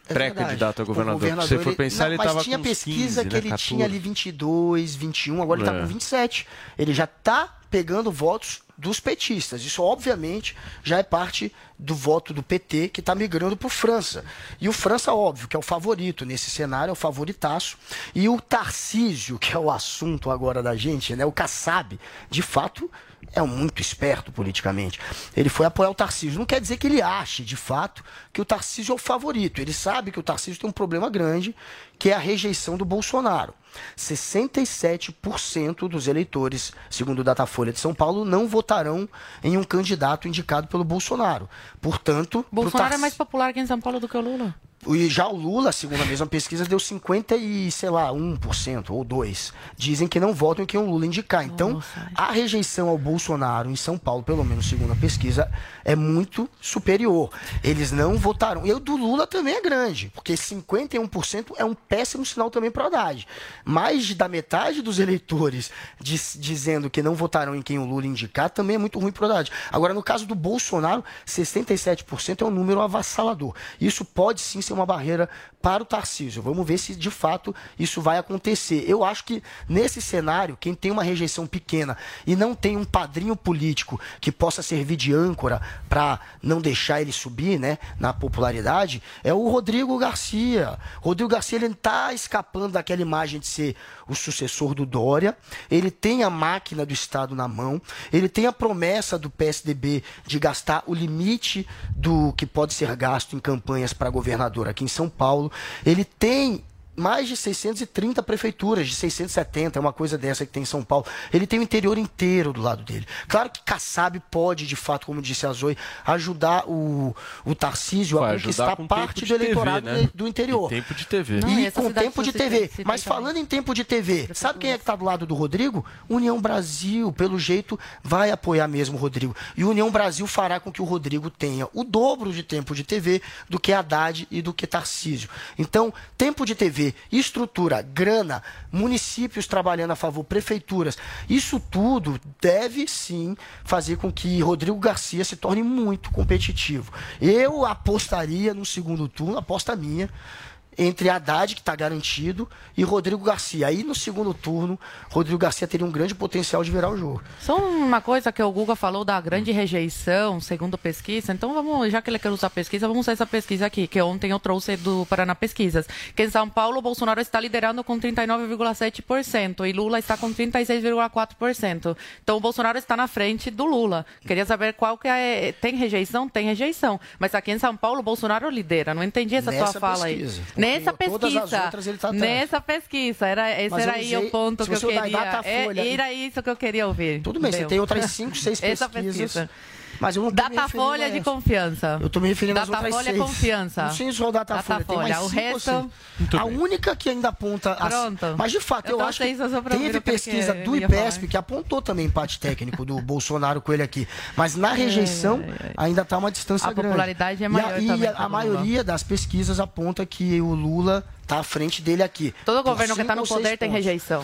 É Pré-candidato a governador. O governador, Se você for ele- pensar, ele mas estava tinha com pesquisa 15, que né? ele 14. tinha ali 22, 21, agora ele É. está com 27. Ele já está pegando votos dos petistas. Isso, obviamente, já é parte do voto do PT que está migrando para o França. E o França, óbvio, que é o favorito nesse cenário, é o favoritaço. E o Tarcísio, que é o assunto agora da gente, né? o Kassab, de fato, é um muito esperto politicamente. Ele foi apoiar o Tarcísio. Não quer dizer que ele ache, de fato, que o Tarcísio é o favorito. Ele sabe que o Tarcísio tem um problema grande, que é a rejeição do Bolsonaro. 67% dos eleitores, segundo o Datafolha de São Paulo, não votarão em um candidato indicado pelo Bolsonaro. Portanto, Bolsonaro é Tarcísio- mais popular aqui em São Paulo do que o Lula. E já o Lula, segundo a mesma pesquisa, deu 50 e, sei lá, 1% ou 2%. Dizem que não votam em quem o Lula indicar. Então, a rejeição ao Bolsonaro em São Paulo, pelo menos segundo a pesquisa, é muito superior. Eles não votaram. E o do Lula também é grande, porque 51% é um péssimo sinal também para o Haddad. Mais da metade dos eleitores diz- dizendo que não votaram em quem o Lula indicar também é muito ruim para o Haddad. Agora, no caso do Bolsonaro, 67% é um número avassalador. Isso pode sim ser uma barreira para o Tarcísio. Vamos ver se de fato isso vai acontecer. Eu acho que nesse cenário, quem tem uma rejeição pequena e não tem um padrinho político que possa servir de âncora para não deixar ele subir né, na popularidade, é o Rodrigo Garcia. Rodrigo Garcia ele está escapando daquela imagem de ser o sucessor do Dória, ele tem a máquina do Estado na mão, ele tem a promessa do PSDB de gastar o limite do que pode ser gasto em campanhas para governador aqui em São Paulo, ele tem mais de 630 prefeituras, de 670, é uma coisa dessa que tem em São Paulo. Ele tem o interior inteiro do lado dele. Claro que Kassab pode, de fato, como disse a Zoe, ajudar o, o Tarcísio Vai a conquistar parte do de TV, eleitorado né? do interior. E tempo de TV. Não, e e com tempo de TV. citei Mas também. falando em tempo de TV, sabe quem é que está do lado do Rodrigo? União Brasil, pelo jeito, vai apoiar mesmo o Rodrigo. E União Brasil fará com que o Rodrigo tenha o dobro de tempo de TV do que Haddad e do que Tarcísio. Então, tempo de TV, estrutura, grana, municípios trabalhando a favor, prefeituras, isso tudo deve sim fazer com que Rodrigo Garcia se torne muito competitivo. Eu apostaria no segundo turno, aposta minha, entre Haddad, que está garantido, e Rodrigo Garcia. Aí no segundo turno, Rodrigo Garcia teria um grande potencial de virar o jogo. Só uma coisa que o Guga falou da grande rejeição, segundo pesquisa. Então vamos, já que ele quer usar pesquisa, vamos usar essa pesquisa aqui, que ontem eu trouxe do Paraná Pesquisas. Que em São Paulo, o Bolsonaro está liderando com 39,7% e Lula está com 36,4%. Então o Bolsonaro está na frente do Lula. Queria saber qual que é. Tem rejeição? Tem rejeição. Mas aqui em São Paulo, o Bolsonaro lidera. Não entendi essa Nessa tua fala pesquisa. aí. Nessa Porque todas as pesquisa. outras ele tá atrás. nessa pesquisa. Era, esse Mas era aí o ponto que eu você olhar queria. Datafolha- É, era isso que eu queria ouvir. Tudo bem, você Deu. tem outras cinco, seis Essa pesquisas. pesquisa. Mas eu me Datafolha a de confiança. Eu tô me referindo às outras Datafolha é seis. confiança. Não sei só o Datafolha, tem mais Datafolha. O cinco ou resto-. Muito A bem. única que ainda aponta... as- Pronto. Mas, de fato, Eu eu, acho que teve o que pesquisa do IPESP que apontou também empate técnico do Bolsonaro com ele aqui. Mas na rejeição ainda está uma distância A grande. popularidade é E a- maior E, a, Lula. maioria das pesquisas aponta que o Lula está à frente dele aqui. Todo Por governo que está no poder tem pontos. rejeição.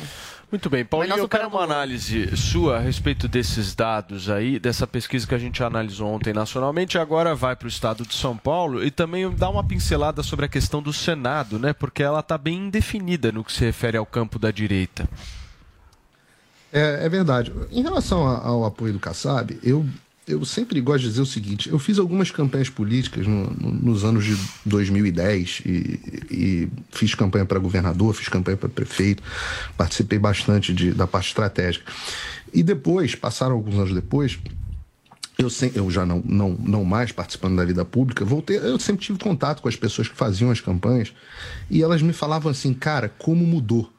Muito bem, Paulinho, eu quero uma análise sua a respeito desses dados aí, dessa pesquisa que a gente analisou ontem nacionalmente, e agora vai para o estado de São Paulo e também dar uma pincelada sobre a questão do Senado, né? Porque ela está bem indefinida no que se refere ao campo da direita. É, é verdade. Em relação ao apoio do Kassab, eu, eu sempre gosto de dizer o seguinte: eu fiz algumas campanhas políticas no- no- nos anos de 2010 e, e fiz campanha para governador, fiz campanha para prefeito, participei bastante de- da parte estratégica. E depois, passaram alguns anos depois, eu, sem- eu já não, não, não mais participando da vida pública, voltei, eu sempre tive contato com as pessoas que faziam as campanhas e elas me falavam assim, cara, como mudou.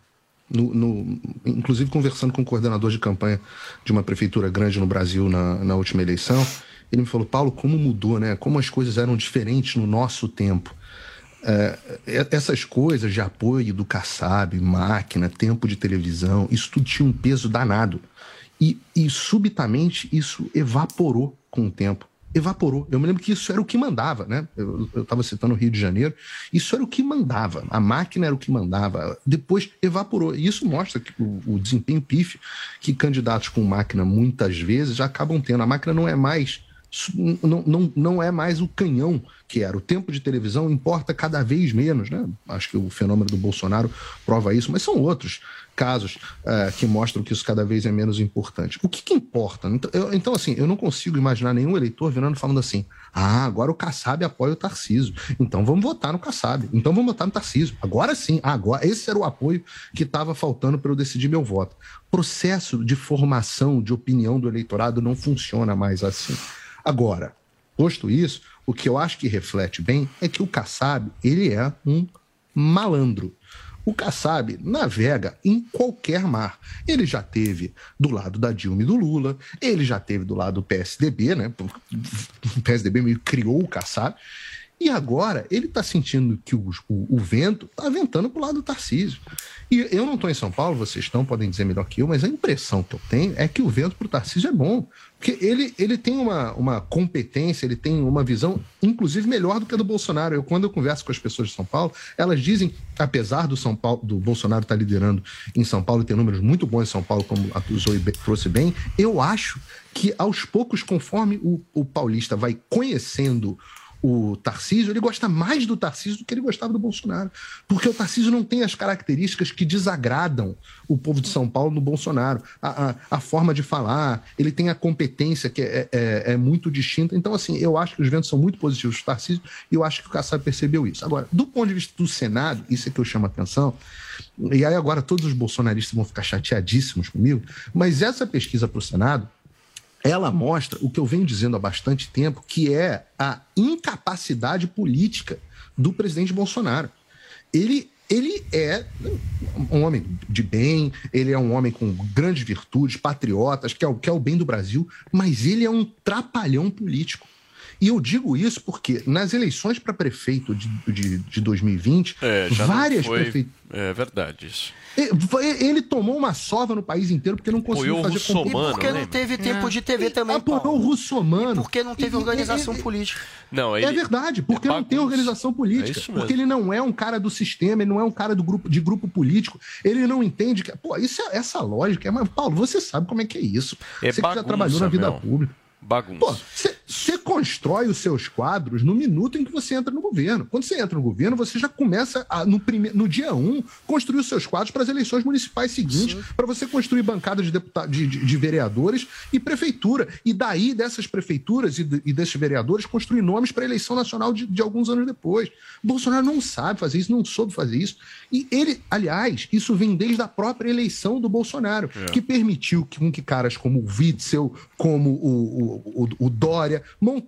No, no- inclusive conversando com o coordenador de campanha de uma prefeitura grande no Brasil na, na última eleição, ele me falou, Paulo, como mudou, né? Como as coisas eram diferentes no nosso tempo. É, é- essas coisas de apoio do Kassab, máquina, tempo de televisão, isso tudo tinha um peso danado. E, e subitamente isso evaporou com o tempo. Evaporou. Eu me lembro que isso era o que mandava, né? Eu estava citando o Rio de Janeiro. Isso era o que mandava. A máquina era o que mandava. Depois evaporou. E isso mostra que o, o desempenho pífio que candidatos com máquina muitas vezes acabam tendo. A máquina não é mais não, não, não é mais o canhão que era. O tempo de televisão importa cada vez menos, né? Acho que o fenômeno do Bolsonaro prova isso, mas são outros casos eh, que mostram que isso cada vez é menos importante. O que, que importa? Então, eu- então, assim, eu não consigo imaginar nenhum eleitor virando falando assim: ah, agora o Kassab apoia o Tarcísio, então vamos votar no Kassab, então vamos votar no Tarcísio. Agora sim, agora esse era o apoio que estava faltando para eu decidir meu voto. Processo de formação de opinião do eleitorado não funciona mais assim. Agora, posto isso, o que eu acho que reflete bem é que o Kassab, ele é um malandro. O Kassab navega em qualquer mar. Ele já teve do lado da Dilma e do Lula, ele já teve do lado do PSDB, né? O PSDB meio criou o Kassab. E agora ele está sentindo que o, o- o vento está ventando para o lado do Tarcísio. E eu não estou em São Paulo, vocês estão, podem dizer melhor que eu, mas a impressão que eu tenho é que o vento para o Tarcísio é bom. Porque ele, ele tem uma, uma competência, ele tem uma visão, inclusive, melhor do que a do Bolsonaro. Eu, quando eu converso com as pessoas de São Paulo, elas dizem, apesar do São Paulo, do Bolsonaro estar liderando em São Paulo e ter números muito bons em São Paulo, como a Zoe trouxe bem, eu acho que aos poucos, conforme o, o paulista vai conhecendo o Tarcísio, ele gosta mais do Tarcísio do que ele gostava do Bolsonaro. Porque o Tarcísio não tem as características que desagradam o povo de São Paulo no Bolsonaro. A, a, a forma de falar, ele tem a competência que é, é, é muito distinta. Então, assim, eu acho que os ventos são muito positivos do Tarcísio e eu acho que o Kassab percebeu isso. Agora, do ponto de vista do Senado, isso é que eu chamo a atenção, e aí agora todos os bolsonaristas vão ficar chateadíssimos comigo, mas essa pesquisa para o Senado, ela mostra o que eu venho dizendo há bastante tempo, que é a incapacidade política do presidente Bolsonaro. Ele, ele é um homem de bem, ele é um homem com grandes virtudes, patriotas, que é o, que é o bem do Brasil, mas ele é um trapalhão político. E eu digo isso porque nas eleições para prefeito de, de, de 2020, É, já várias foi... prefeituras. É verdade isso. Ele ele tomou uma sova no país inteiro porque não conseguiu fazer russomano, E porque não teve tempo de TV também, Apoiou o russomano. Porque não teve E- e- organização e- e- política. Não, É verdade, porque não tem organização política. É porque ele não é um cara do sistema, ele não é um cara do grupo, de grupo político. Ele não entende que. Pô, isso é, essa lógica. é- Mas, Paulo, você sabe como é que é isso. É você que já trabalhou na vida meu. pública. Bagunça. Pô, você- você constrói os seus quadros no minuto em que você entra no governo. Quando você entra no governo, você já começa a, no, prime... no dia um, construir os seus quadros para as eleições municipais seguintes, para você construir bancadas de, deputa... de, de- de vereadores e prefeitura. E daí, dessas prefeituras e, de- e desses vereadores, construir nomes para a eleição nacional de, de alguns anos depois. Bolsonaro não sabe fazer isso, não soube fazer isso. E ele, aliás, isso vem desde a própria eleição do Bolsonaro, É. que permitiu que, com que caras como o Witzel, como o, o, o, o Dória, montassem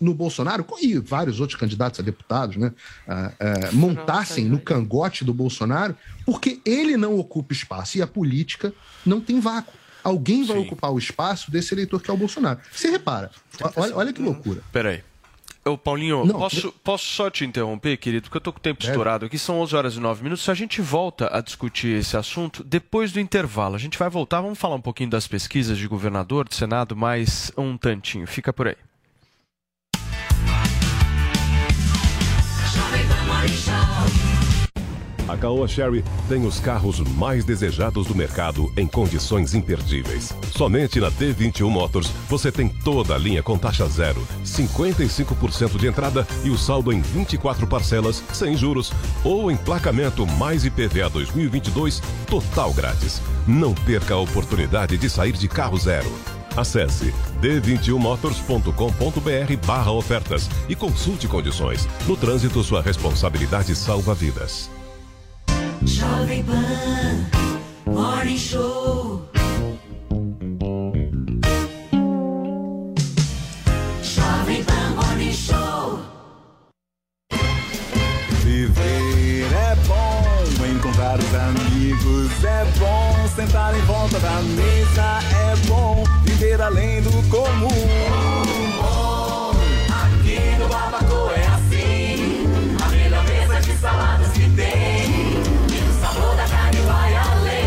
no Bolsonaro, e vários outros candidatos a deputados, né? ah, ah, montassem no cangote do Bolsonaro, porque ele não ocupa espaço e a política não tem vácuo. Alguém vai ocupar o espaço desse eleitor que é o Bolsonaro. Você repara, olha, olha que loucura. Peraí. Ô, Paulinho, Não, posso, posso só te interromper, querido? Porque eu tô com o tempo Deve. estourado aqui, são 11 horas e 9 minutos. A gente volta a discutir esse assunto depois do intervalo. A gente vai voltar, vamos falar um pouquinho das pesquisas de governador, de Senado, mais um tantinho. Fica por aí. A Caoa Sherry tem os carros mais desejados do mercado em condições imperdíveis. Somente na D21 Motors você tem toda a linha com taxa zero, 55% de entrada e o saldo em 24 parcelas sem juros ou emplacamento mais IPVA 2022 total grátis. Não perca a oportunidade de sair de carro zero. Acesse d21motors.com.br barra ofertas e consulte condições. No trânsito, sua responsabilidade salva vidas. Jovem Pan Morning Show. Jovem Pan Morning Show. Viver é bom, encontrar os amigos é bom, sentar em volta da mesa é bom, viver além do comum. Aqui no Barbacoa é assim, a melhor mesa de saladas que tem, e o sabor da carne vai além.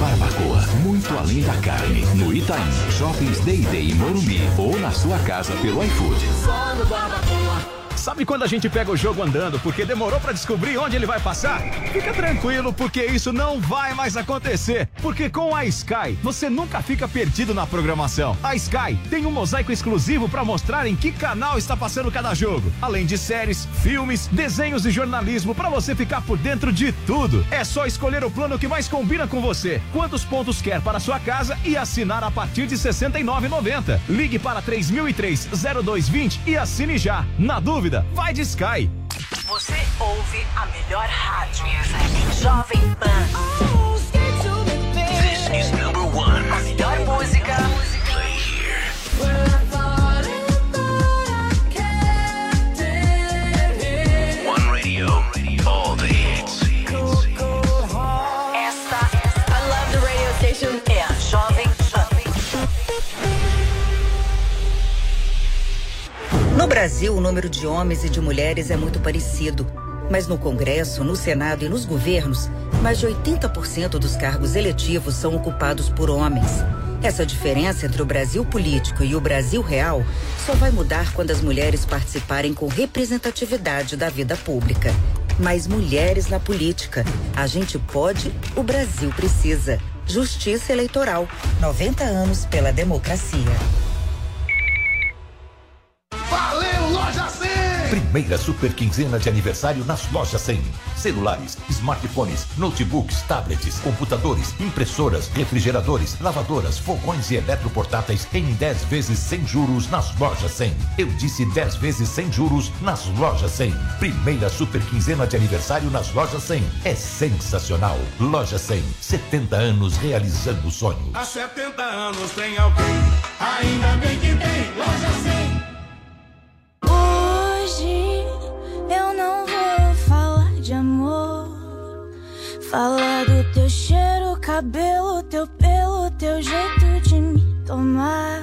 Barbacoa, muito além da carne. No Itaim, Shoppings Day Day em Morumbi ou na sua casa pelo iFood. Só no Barbacoa. Sabe quando a gente pega o jogo andando porque demorou pra descobrir onde ele vai passar? Fica tranquilo, porque isso não vai mais acontecer. Porque com a Sky, você nunca fica perdido na programação. A Sky tem um mosaico exclusivo pra mostrar em que canal está passando cada jogo. Além de séries, filmes, desenhos e jornalismo pra você ficar por dentro de tudo. É só escolher o plano que mais combina com você. Quantos pontos quer para sua casa e assinar a partir de R$ 69,90. Ligue para 3003-0220 e assine já. Na dúvida, vai de Sky. Você ouve a melhor rádio. Jovem Pan. Brasil, o número de homens e de mulheres é muito parecido. Mas no Congresso, no Senado e nos governos, mais de 80% dos cargos eletivos são ocupados por homens. Essa diferença entre o Brasil político e o Brasil real só vai mudar quando as mulheres participarem com representatividade da vida pública. Mais mulheres na política. A gente pode, o Brasil precisa. Justiça Eleitoral. 90 anos pela democracia. Primeira super quinzena de aniversário nas lojas 100. Celulares, smartphones, notebooks, tablets, computadores, impressoras, refrigeradores, lavadoras, fogões e eletroportáteis em 10 vezes sem juros nas lojas 100. Eu disse 10 vezes sem juros nas lojas 100. Primeira super quinzena de aniversário nas lojas 100. É sensacional. Loja 100, 70 anos realizando sonhos. Há 70 anos tem alguém, ainda bem que tem loja 100. Hoje eu não vou falar de amor. Falar do teu cheiro, cabelo, teu pelo, teu jeito de me tomar.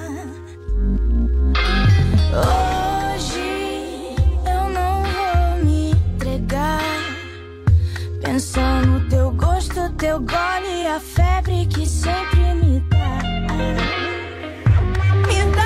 Hoje eu não vou me entregar. Pensar no teu gosto, teu gole, a febre que sempre me dá. Me dá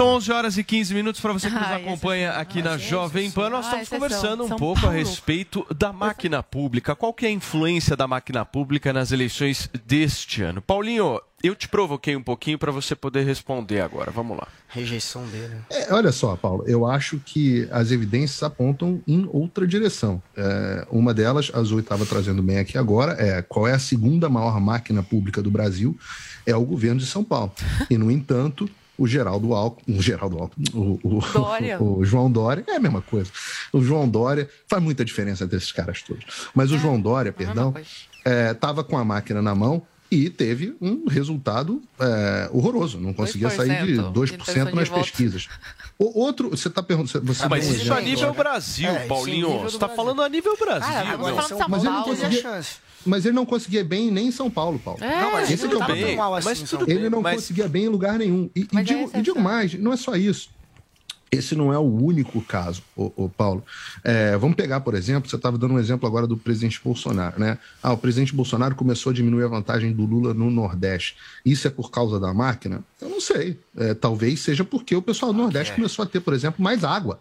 são 11 horas e 15 minutos para você que nos Ai, acompanha aqui na Jovem Pan. Nós Ai, estamos conversando um São pouco a Paulo. respeito da máquina pública. Qual que é a influência da máquina pública nas eleições deste ano? Paulinho, eu te provoquei um pouquinho para você poder responder agora. Vamos lá. Rejeição dele. É, olha só, Paulo, eu acho que as evidências apontam em outra direção. É, uma delas, a Zoe estava trazendo bem aqui agora, é qual é a segunda maior máquina pública do Brasil? É o governo de São Paulo. E, no entanto, o Geraldo Alckmin, o Geraldo Alckmin, o, o, Dória. o João Dória, é a mesma coisa. O João Dória faz muita diferença desses caras todos. Mas o João Dória, perdão, estava com a máquina na mão e teve um resultado é, horroroso. Não conseguia sair de 2% 2% nas de voto. pesquisas. O outro, você está perguntando. Você Ah, mas isso a nível. Brasil, É, Paulinho. Você está falando a nível Brasil. Ah, agora mas ele não conseguia, mas ele não conseguia bem nem em São Paulo, Paulo. É, Não, mas Esse que é o bem, problema. mas tudo ele bem, não mas- conseguia bem em lugar nenhum. E, e digo, e digo mais, não é só isso. Esse não é o único caso, ô, ô Paulo. É, vamos pegar, por exemplo, você estava dando um exemplo agora do presidente Bolsonaro, né? Ah, o presidente Bolsonaro começou a diminuir a vantagem do Lula no Nordeste. Isso é por causa da máquina? Eu não sei. É, talvez seja porque o pessoal do Nordeste começou a ter, por exemplo, mais água.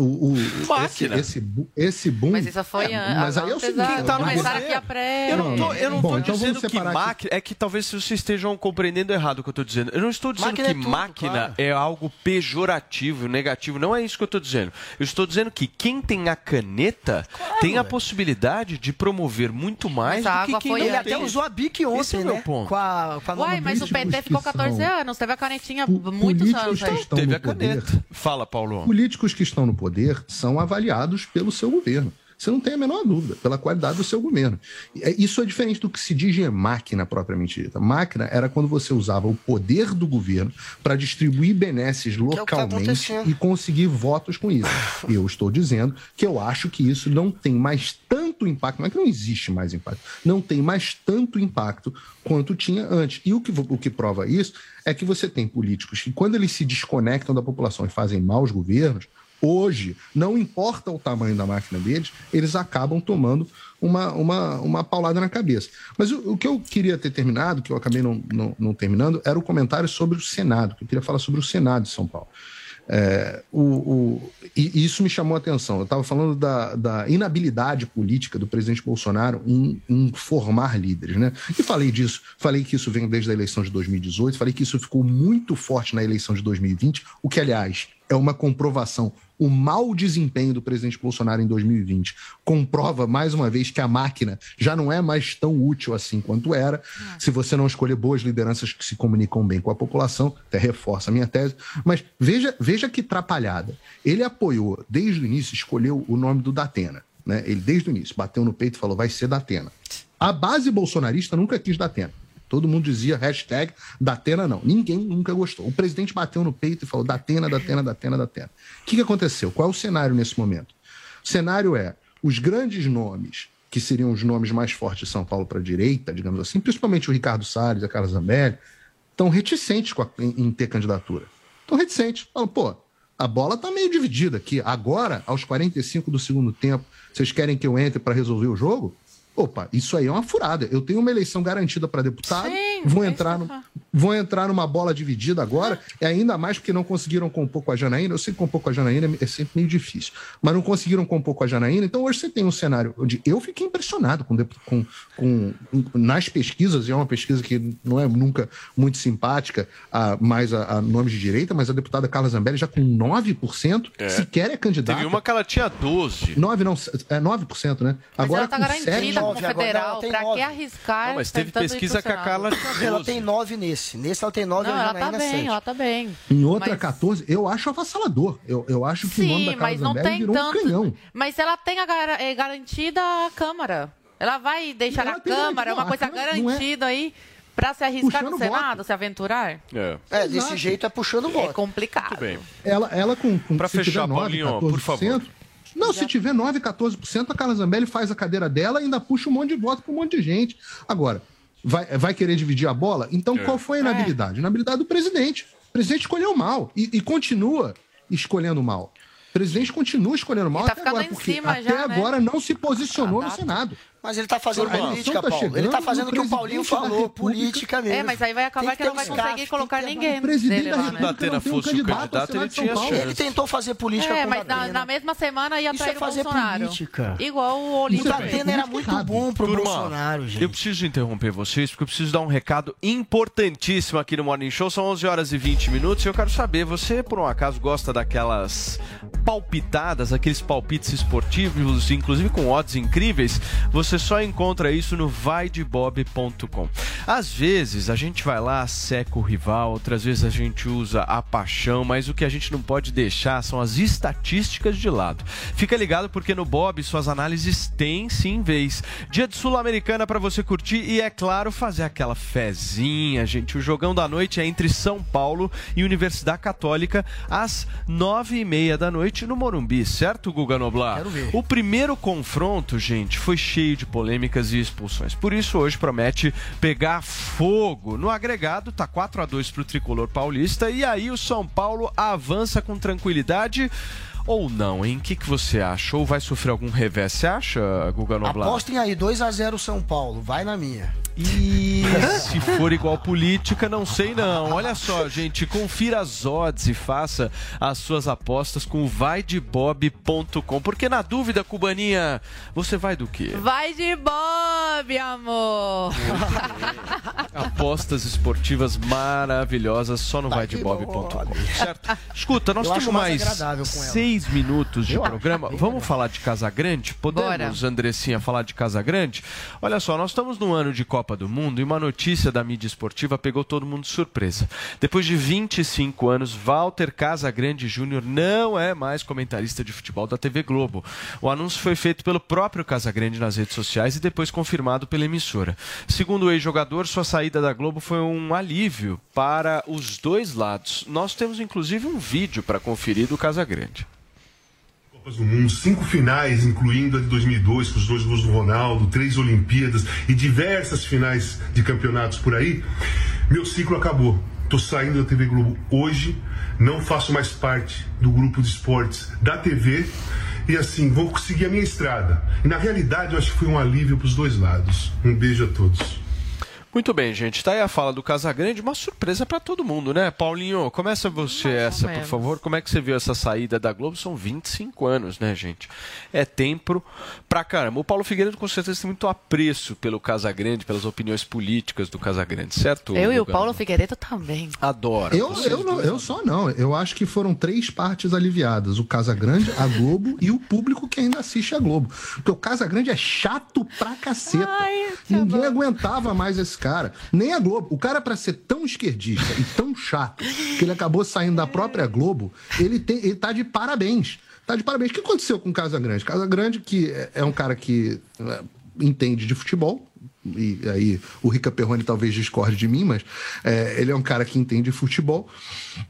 O, o- Máquina. Esse, esse, esse boom. Mas isso foi É, mas aí é o antes seguinte, eu Tá no aqui a pré. Eu não tô, eu não Bom, tô então dizendo que aqui. máquina. É que talvez vocês estejam compreendendo errado o que eu tô dizendo. Eu não estou dizendo Máquina que é tudo, máquina claro. é algo pejorativo, negativo. Não é isso que eu estou dizendo. Eu estou dizendo que quem tem a caneta tem a possibilidade de promover muito mais Mas do que quem foi não Ele até usou a BIC ontem, Esse é meu né? ponto. Com a, com a Uai, mas o PT ficou 14 anos, teve a canetinha muitos anos Teve a caneta. Fala, Paulo. Políticos que estão no poder poder são avaliados pelo seu governo. Você não tem a menor dúvida, pela qualidade do seu governo. É, Isso é diferente do que se diz de máquina propriamente dita. Máquina era quando você usava o poder do governo para distribuir benesses é tá localmente acontecendo. e conseguir votos com isso. Eu estou dizendo que eu acho que isso não tem mais tanto impacto, não é que não existe mais impacto, não tem mais tanto impacto quanto tinha antes. E o que, o que prova isso é que você tem políticos que, quando eles se desconectam da população e fazem maus governos, hoje, não importa o tamanho da máquina deles, eles acabam tomando uma, uma, uma paulada na cabeça. Mas o, o que eu queria ter terminado, que eu acabei não, não, não terminando, era o comentário sobre o Senado, que eu queria falar sobre o Senado de São Paulo. É, o, o- e isso me chamou a atenção. Eu estava falando da, da inabilidade política do presidente Bolsonaro em, em formar líderes. Né? E falei disso, falei que isso vem desde a eleição de 2018, falei que isso ficou muito forte na eleição de 2020, o que, aliás, é uma comprovação. O mau desempenho do presidente Bolsonaro em 2020 comprova, mais uma vez, que a máquina já não é mais tão útil assim quanto era. Se você não escolher boas lideranças que se comunicam bem com a população, até reforça a minha tese. Mas veja, veja que trapalhada. Ele apoiou, desde o início, escolheu o nome do Datena. Né? Ele, desde o início, bateu no peito e falou: vai ser Datena. A base bolsonarista nunca quis Datena. Todo mundo dizia hashtag Datena não. Ninguém nunca gostou. O presidente bateu no peito e falou Datena, Datena, Datena, Datena. O que, que aconteceu? Qual é o cenário nesse momento? O cenário é os grandes nomes, que seriam os nomes mais fortes de São Paulo para a direita, digamos assim, principalmente o Ricardo Salles, a Carla Zambelli, estão reticentes a- em, em ter candidatura. Estão reticentes. Falam, pô, a bola está meio dividida aqui. Agora, aos 45 do segundo tempo, vocês querem que eu entre para resolver o jogo? Opa, isso aí é uma furada. Eu tenho uma eleição garantida para deputado, Sim, vou, entrar no, vou entrar numa bola dividida agora, e ainda mais porque não conseguiram compor com a Janaína. Eu sei que compor com a Janaína é sempre meio difícil, mas não conseguiram compor com a Janaína. Então hoje você tem um cenário onde eu fiquei impressionado com, com, com nas pesquisas, e é uma pesquisa que não é nunca muito simpática a, mais a, a nomes de direita, mas a deputada Carla Zambelli já com 9%, é. sequer é candidata. Teve uma que ela tinha 12%. 9%, não, é 9%, né? Mas agora ela tá com 7% com federal, agora. Não, pra que arriscar? Não, mas teve pesquisa que a Carla. Ela tem nove nesse. Nesse ela tem nove não, ela tá bem, sete. ela tá bem. Em outra, mas... 14, eu acho avassalador. Eu, eu acho que Sim, o nome da mas não tem virou tanto... um canhão. Mas ela tem a gar... É, garantida a Câmara. Ela vai deixar ela a Câmara, é uma coisa é. garantida é... aí. Pra se arriscar puxando no Senado, voto. se aventurar? É, é desse Exato. jeito é puxando voto. É complicado. Ela, ela com, com pra fechar, 19, Paulinho, 14%, por favor. Não, se tiver 9, 14%, a Carla Zambelli faz a cadeira dela e ainda puxa um monte de voto para um monte de gente. Agora, vai, vai querer dividir a bola? Então, É. qual foi a inabilidade? A inabilidade do presidente. O presidente escolheu mal e, e continua escolhendo mal. O presidente continua escolhendo mal tá até agora, porque cima até já, né? agora não se posicionou no Senado. Mas ele tá fazendo Turma, política, tá Paulo. Ele tá chegando, fazendo o que o o Paulinho falou, política mesmo. É, mas aí vai acabar que não ter vai conseguir colocar ninguém O presidente dele da o né? República não um fosse o candidato ele tinha. Ele tentou fazer política É, com o mas na, mesma semana ia Isso trair é o fazer Bolsonaro. política. Igual o O Olímpio. Datena era muito bom pro Turma, Bolsonaro, gente. eu preciso interromper vocês porque eu preciso dar um recado importantíssimo aqui no Morning Show. São 11 horas e 20 minutos e eu quero saber, você por um acaso gosta daquelas palpitadas, aqueles palpites esportivos, inclusive com odds incríveis? Você só encontra isso no vaidebob.com. Às vezes a gente vai lá, seca o rival, outras vezes a gente usa a paixão, mas o que a gente não pode deixar são as estatísticas de lado. Fica ligado porque no Bob suas análises têm sim vez. Dia de Sul-Americana para você curtir e, é claro, fazer aquela fezinha, gente. O jogão da noite é entre São Paulo e Universidade Católica às nove e meia da noite no Morumbi, certo, Guga Noblar? Quero ver. O primeiro confronto, gente, foi cheio de polêmicas e expulsões. Por isso, hoje promete pegar fogo. No agregado, tá 4 a 2 pro tricolor paulista. E aí, o São Paulo avança com tranquilidade. Ou não, hein? O que, que você acha? Ou vai sofrer algum revés? Você acha, Guga Noblar? Apostem aí, 2x0 São Paulo. Vai na minha. E se for igual política, não sei não. Olha só, gente, confira as odds e faça as suas apostas com o vaidebob.com. Porque na dúvida, Cubaninha, você vai do quê? Vai de Bob, amor! Apostas esportivas maravilhosas só no vaidebob.com. Certo? Escuta, nós Eu temos mais mais seis minutos de Eu programa. Vamos falar de Casa Grande? Podemos, Bora. Andressinha, falar de Casa Grande? Olha só, nós estamos no ano de Copa Copa do Mundo e uma notícia da mídia esportiva pegou todo mundo de surpresa. Depois de 25 anos, Walter Casagrande Júnior não é mais comentarista de futebol da TV Globo. O anúncio foi feito pelo próprio Casagrande nas redes sociais e depois confirmado pela emissora. Segundo o ex-jogador, sua saída da Globo foi um alívio para os dois lados. Nós temos inclusive um vídeo para conferir do Casagrande. Copas do Mundo, cinco finais, incluindo a de 2002, com os dois gols do Ronaldo, três Olimpíadas e diversas finais de campeonatos por aí, meu ciclo acabou. Estou saindo da TV Globo hoje, não faço mais parte do grupo de esportes da TV e assim, vou seguir a minha estrada. E na realidade, eu acho que foi um alívio para os dois lados. Um beijo a todos. Muito bem, gente. Tá aí a fala do Casagrande, uma surpresa para todo mundo, né? Paulinho, começa você essa, por favor. Como é que você viu essa saída da Globo? São 25 anos, né, gente? É tempo pra caramba. O Paulo Figueiredo com certeza tem muito apreço pelo Casagrande, pelas opiniões políticas do Casagrande, certo? Eu e o? Paulo Figueiredo também. Adoro. Eu, eu, não- eu só não. Eu acho que foram três partes aliviadas: o Casagrande, a Globo e o público que ainda assiste a Globo. Porque o Casagrande é chato pra caceta. Ninguém aguentava mais esse cara. Nem a Globo. O cara, pra ser tão esquerdista e tão chato que ele acabou saindo da própria Globo, ele, tem, ele tá de parabéns. Tá de parabéns. O que aconteceu com o Casagrande? Casagrande, que é- é um cara que é, entende de futebol, e aí o Rica Perrone talvez discorde de mim, mas é, ele é um cara que entende futebol.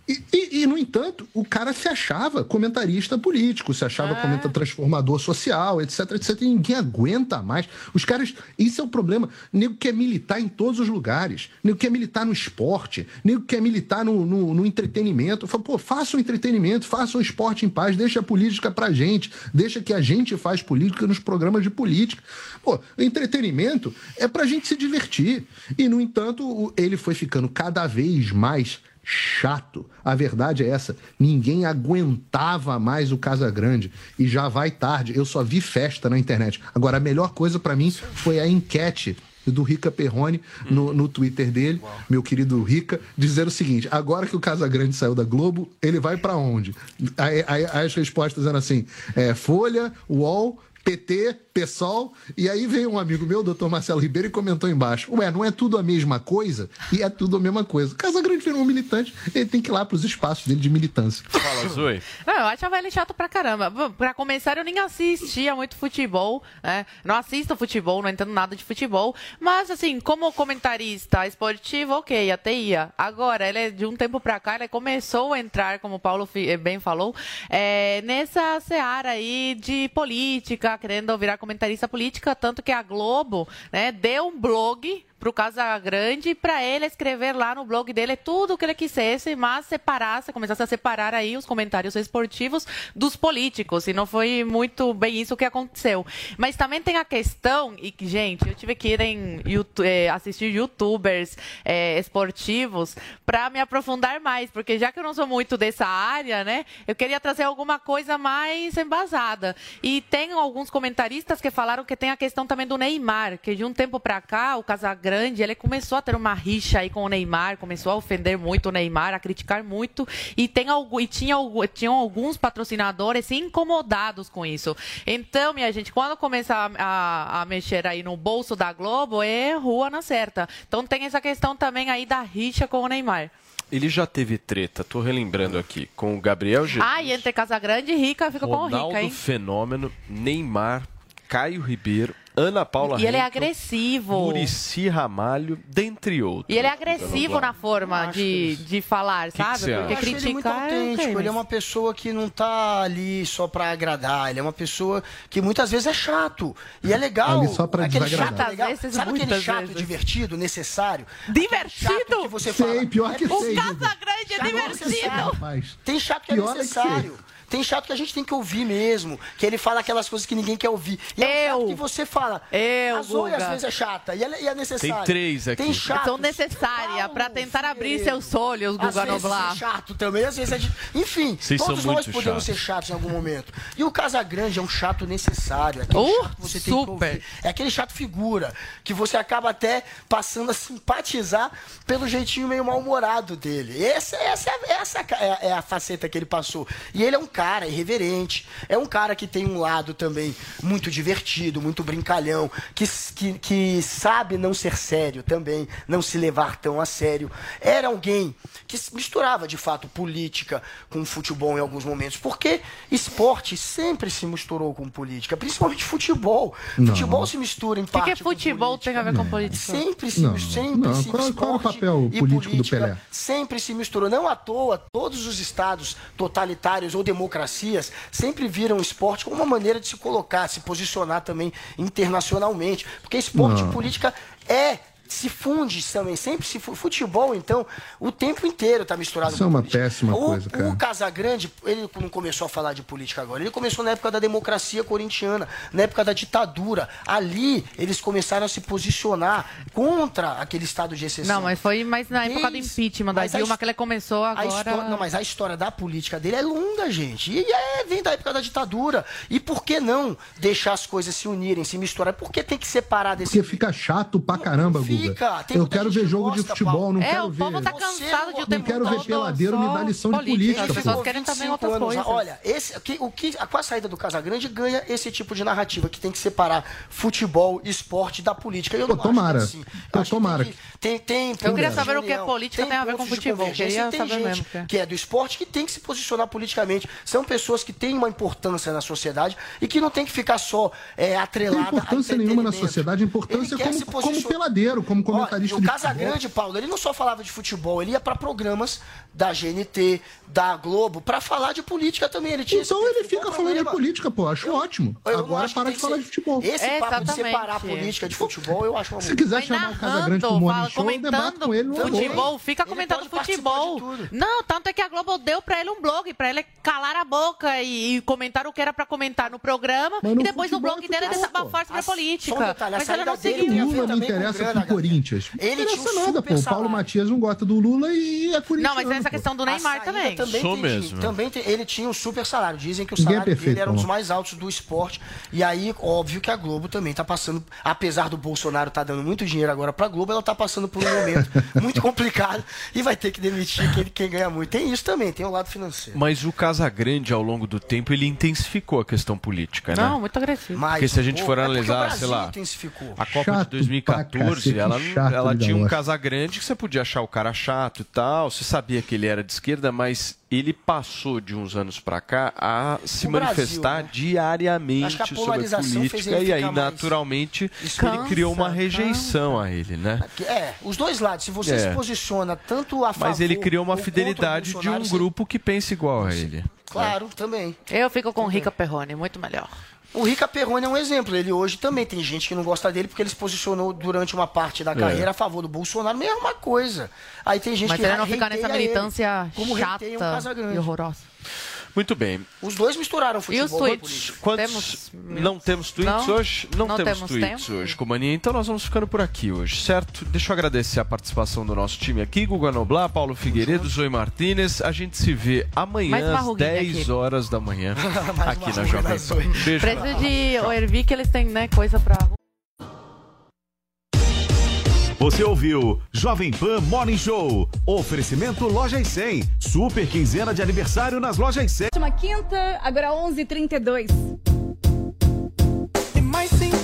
E, e- e, no entanto, o cara se achava comentarista político, se achava comentarista transformador social, etc, etc. E ninguém aguenta mais. Os caras, isso é o problema. Nego quer militar em todos os lugares. Nego quer militar no esporte. Nego quer militar no, no, no entretenimento. Fala, pô, faça o entretenimento, faça o esporte em paz, deixa a política pra gente. Deixa que a gente faz política nos programas de política. Pô, entretenimento é pra gente se divertir. E, no entanto, ele foi ficando cada vez mais chato. A verdade é essa. Ninguém aguentava mais o Casagrande. E já vai tarde. Eu só vi festa na internet. Agora, a melhor coisa pra mim foi a enquete do Rica Perrone no, no Twitter dele, meu querido Rica, dizendo o seguinte: agora que o Casagrande saiu da Globo, ele vai pra onde? Aí- aí as respostas eram assim: é, Folha, UOL, PT, PSOL, e aí veio um amigo meu, doutor Marcelo Ribeiro, e comentou embaixo: Ué, não é tudo a mesma coisa? E é tudo a mesma coisa. Casagrande virou um militante, ele tem que ir lá pros espaços dele de militância. Fala, Zoe. Não, eu achava ele chato pra caramba. Pra começar, eu nem assistia muito futebol, né? Não assisto futebol, não entendo nada de futebol. Mas, assim, como comentarista esportivo, ok, até ia. Agora, ele é de um tempo pra cá, ele começou a entrar, como o Paulo eh, bem falou, é, nessa seara aí de política, querendo virar comentarista política, tanto que a Globo, né, deu um blog pro Casagrande para ele escrever lá no blog dele tudo o que ele quisesse, mas separasse, começasse a separar aí os comentários esportivos dos políticos. E não foi muito bem isso que aconteceu. Mas também tem a questão, e gente, eu tive que ir em YouTube, eh, assistir youtubers eh, esportivos para me aprofundar mais, porque já que eu não sou muito dessa área, né, eu queria trazer alguma coisa mais embasada. E tem alguns comentaristas que falaram que tem a questão também do Neymar, que de um tempo para cá, o Casagrande, ele começou a ter uma rixa aí com o Neymar, começou a ofender muito o Neymar, a criticar muito, e, tem e tinha, tinham alguns patrocinadores incomodados com isso. Então, minha gente, quando começar a, a mexer aí no bolso da Globo, é rua na certa. Então tem essa questão também aí da rixa com o Neymar. Ele já teve treta, tô relembrando aqui, com o Gabriel Jesus, Ah, e entre Casagrande e Rica, fica com o Rica, hein? Fenômeno, Neymar, Caio Ribeiro, Ana Paula E ele é Henkel, agressivo. Murici Ramalho, dentre outros. E ele é agressivo na forma de, de falar, sabe? que você Porque Eu acho ele muito criticar. autêntico, ok, ele é mas- uma pessoa que não tá ali só pra agradar, ele é uma pessoa que muitas vezes é chato. E é legal. Ali só pra aquele desagradar. chato é legal. Vezes, Sabe aquele muitas chato vezes. divertido, necessário? Divertido? que você Sei, fala. pior que é sei, O Casagrande é Chato divertido. necessário. Rapaz, Tem chato que é Pior é que necessário. Tem chato que a gente tem que ouvir mesmo. Que ele fala aquelas coisas que ninguém quer ouvir. E é um chato que você fala. Eu, a Zoe às vezes é chata. E é, e é necessário. Tem três aqui. Tem chato. São necessárias para tentar abrir seus olhos, Guga Noblar. é chato também, às vezes é de... Enfim, Vocês todos nós podemos chatos. ser chatos em algum momento. E o Casagrande é um chato necessário. É aquele Uh, chato que você tem que super. ouvir. É aquele chato figura, que você acaba até passando a simpatizar pelo jeitinho meio mal-humorado dele. Essa, essa, essa é, a, é a faceta que ele passou. E ele é um cara irreverente, é um cara que tem um lado também muito divertido, muito brincalhão, que, que, que sabe não ser sério também, não se levar tão a sério. Era alguém que misturava de fato política com futebol em alguns momentos, porque esporte sempre se misturou com política, principalmente futebol. Não. Futebol se mistura em O que, parte que futebol tem a ver com política? Sempre se Não, mistura, sempre não. se Qual- qual é o papel e político do política Pelé? Sempre se misturou. Não à toa, todos os estados totalitários ou democracias sempre viram o esporte como uma maneira de se colocar, se posicionar também internacionalmente. Porque esporte Não. e política é. Se funde também, sempre se fu- futebol, então, o tempo inteiro tá misturado Isso é uma péssima o, coisa, cara. O Casagrande, ele não começou a falar de política agora. Ele começou na época da democracia corintiana, na época da ditadura. Ali, eles começaram a se posicionar contra aquele estado de exceção. Não, mas foi mais na época do Desde- impeachment da mas a Dilma que ele começou A agora. história, não, mas a história da política dele é longa, gente. E é, vem da época da ditadura. E por que não deixar as coisas se unirem, se misturarem? Por que tem que separar desse Porque fica chato pra caramba, Guga. Tem Eu quero ver jogo de gosta, futebol, Paulo. não É, quero o ver. povo tá cansado de o Não quero ver peladeiro me dar lição de política. As pessoas querem também 25 outras anos, coisas. Olha, esse, o que, o que, com a saída do Casagrande ganha esse tipo de narrativa que tem que separar futebol, esporte da política. Eu Pô, não tomara. acho que é assim. Pô, Acho que tomara. Tem, tem, tem Eu queria de saber o que é política tem a ver com de futebol, convergência, queria e tem saber gente mesmo, que é do esporte que tem que se posicionar politicamente. São pessoas que têm uma importância na sociedade e que não tem que ficar só é, Não atrelada tem importância a nenhuma na sociedade, a importância é como, como peladeiro, como comentarista de o Casagrande, Paulo, ele não só falava de futebol, ele ia pra programas da GNT, da Globo, pra falar de política também. Ele tinha Então ele fica falando de problema? política, pô, acho ótimo. Eu Agora para de falar ser- de futebol. Esse É, papo de exatamente. separar a política de futebol, eu acho uma Se quiser chamar o Casagrande pro Narrando, Morning fala, Show, eu debato com ele. não é futebol, bom. fica comentando futebol. Não, tanto é que a Globo deu pra ele um blog, pra ele calar a boca e, e comentar o que era pra comentar no programa. Mas no e depois no blog é dele ele futebol, desabafar sobre a um política. Mas saída não seguiu. não com interessa Corinthians. Não Ele tinha interessa um nada, super pô. O Paulo salário. Matias não gosta do Lula e é corintiano. Não, mas essa pô. questão do Neymar também. Também, Sou tem, mesmo. também tem- ele tinha um super salário. Dizem que o Ninguém é salário perfeito, dele era um dos não. mais altos do esporte. E aí, óbvio que a Globo também tá passando, apesar do Bolsonaro tá dando muito dinheiro agora pra Globo, ela tá passando por um momento muito complicado e vai ter que demitir quem, quem ganha muito. Tem isso também, tem o lado financeiro. Mas o Casagrande, ao longo do tempo, ele intensificou a questão política, né? Não, muito agressivo. Mas, Porque se a gente pô, for é analisar, Brasil sei lá, intensificou. a Copa Chato de 2014, pra cacete, ela, chato ela tinha um gaúcho. Casagrande que você podia achar o cara chato e tal, você sabia que ele era de esquerda, mas ele passou de uns anos pra cá a se O manifestar Brasil, né? diariamente Acho que a sobre a polarização fez política ele e aí, naturalmente, Isso ele criou uma cansa, rejeição a ele, né? É, os dois lados. Se você É. se posiciona tanto a favor Mas ele criou uma fidelidade de um grupo que pensa igual a ele. Claro, também. Eu fico com o Rica Perrone, muito melhor. O Rica Perrone é um exemplo. Ele hoje também tem gente que não gosta dele porque ele se posicionou durante uma parte da É. carreira a favor do Bolsonaro. Mesma coisa. Aí tem gente Mas que ele não fica nessa ele, militância como chata um e horrorosa. Muito bem. Os dois misturaram E futebol. os com tweets? Quantos... Temos Não temos tweets Não? hoje? Não, Não temos, temos tweets tempo? hoje, Comania. Então nós vamos ficando por aqui hoje, certo? Deixa eu agradecer a participação do nosso time aqui, Guga Noblar, Paulo Figueiredo, Zoe Martinez. A gente se vê amanhã às ruguinha 10 aqui. horas da manhã aqui na Jovem Pan. Beijo. Precisa de OERV que eles têm, né, coisa pra você ouviu Jovem Pan Morning Show. Oferecimento Lojas 100. Super quinzena de aniversário nas Lojas 100. Última quinta, agora 11:32. h 32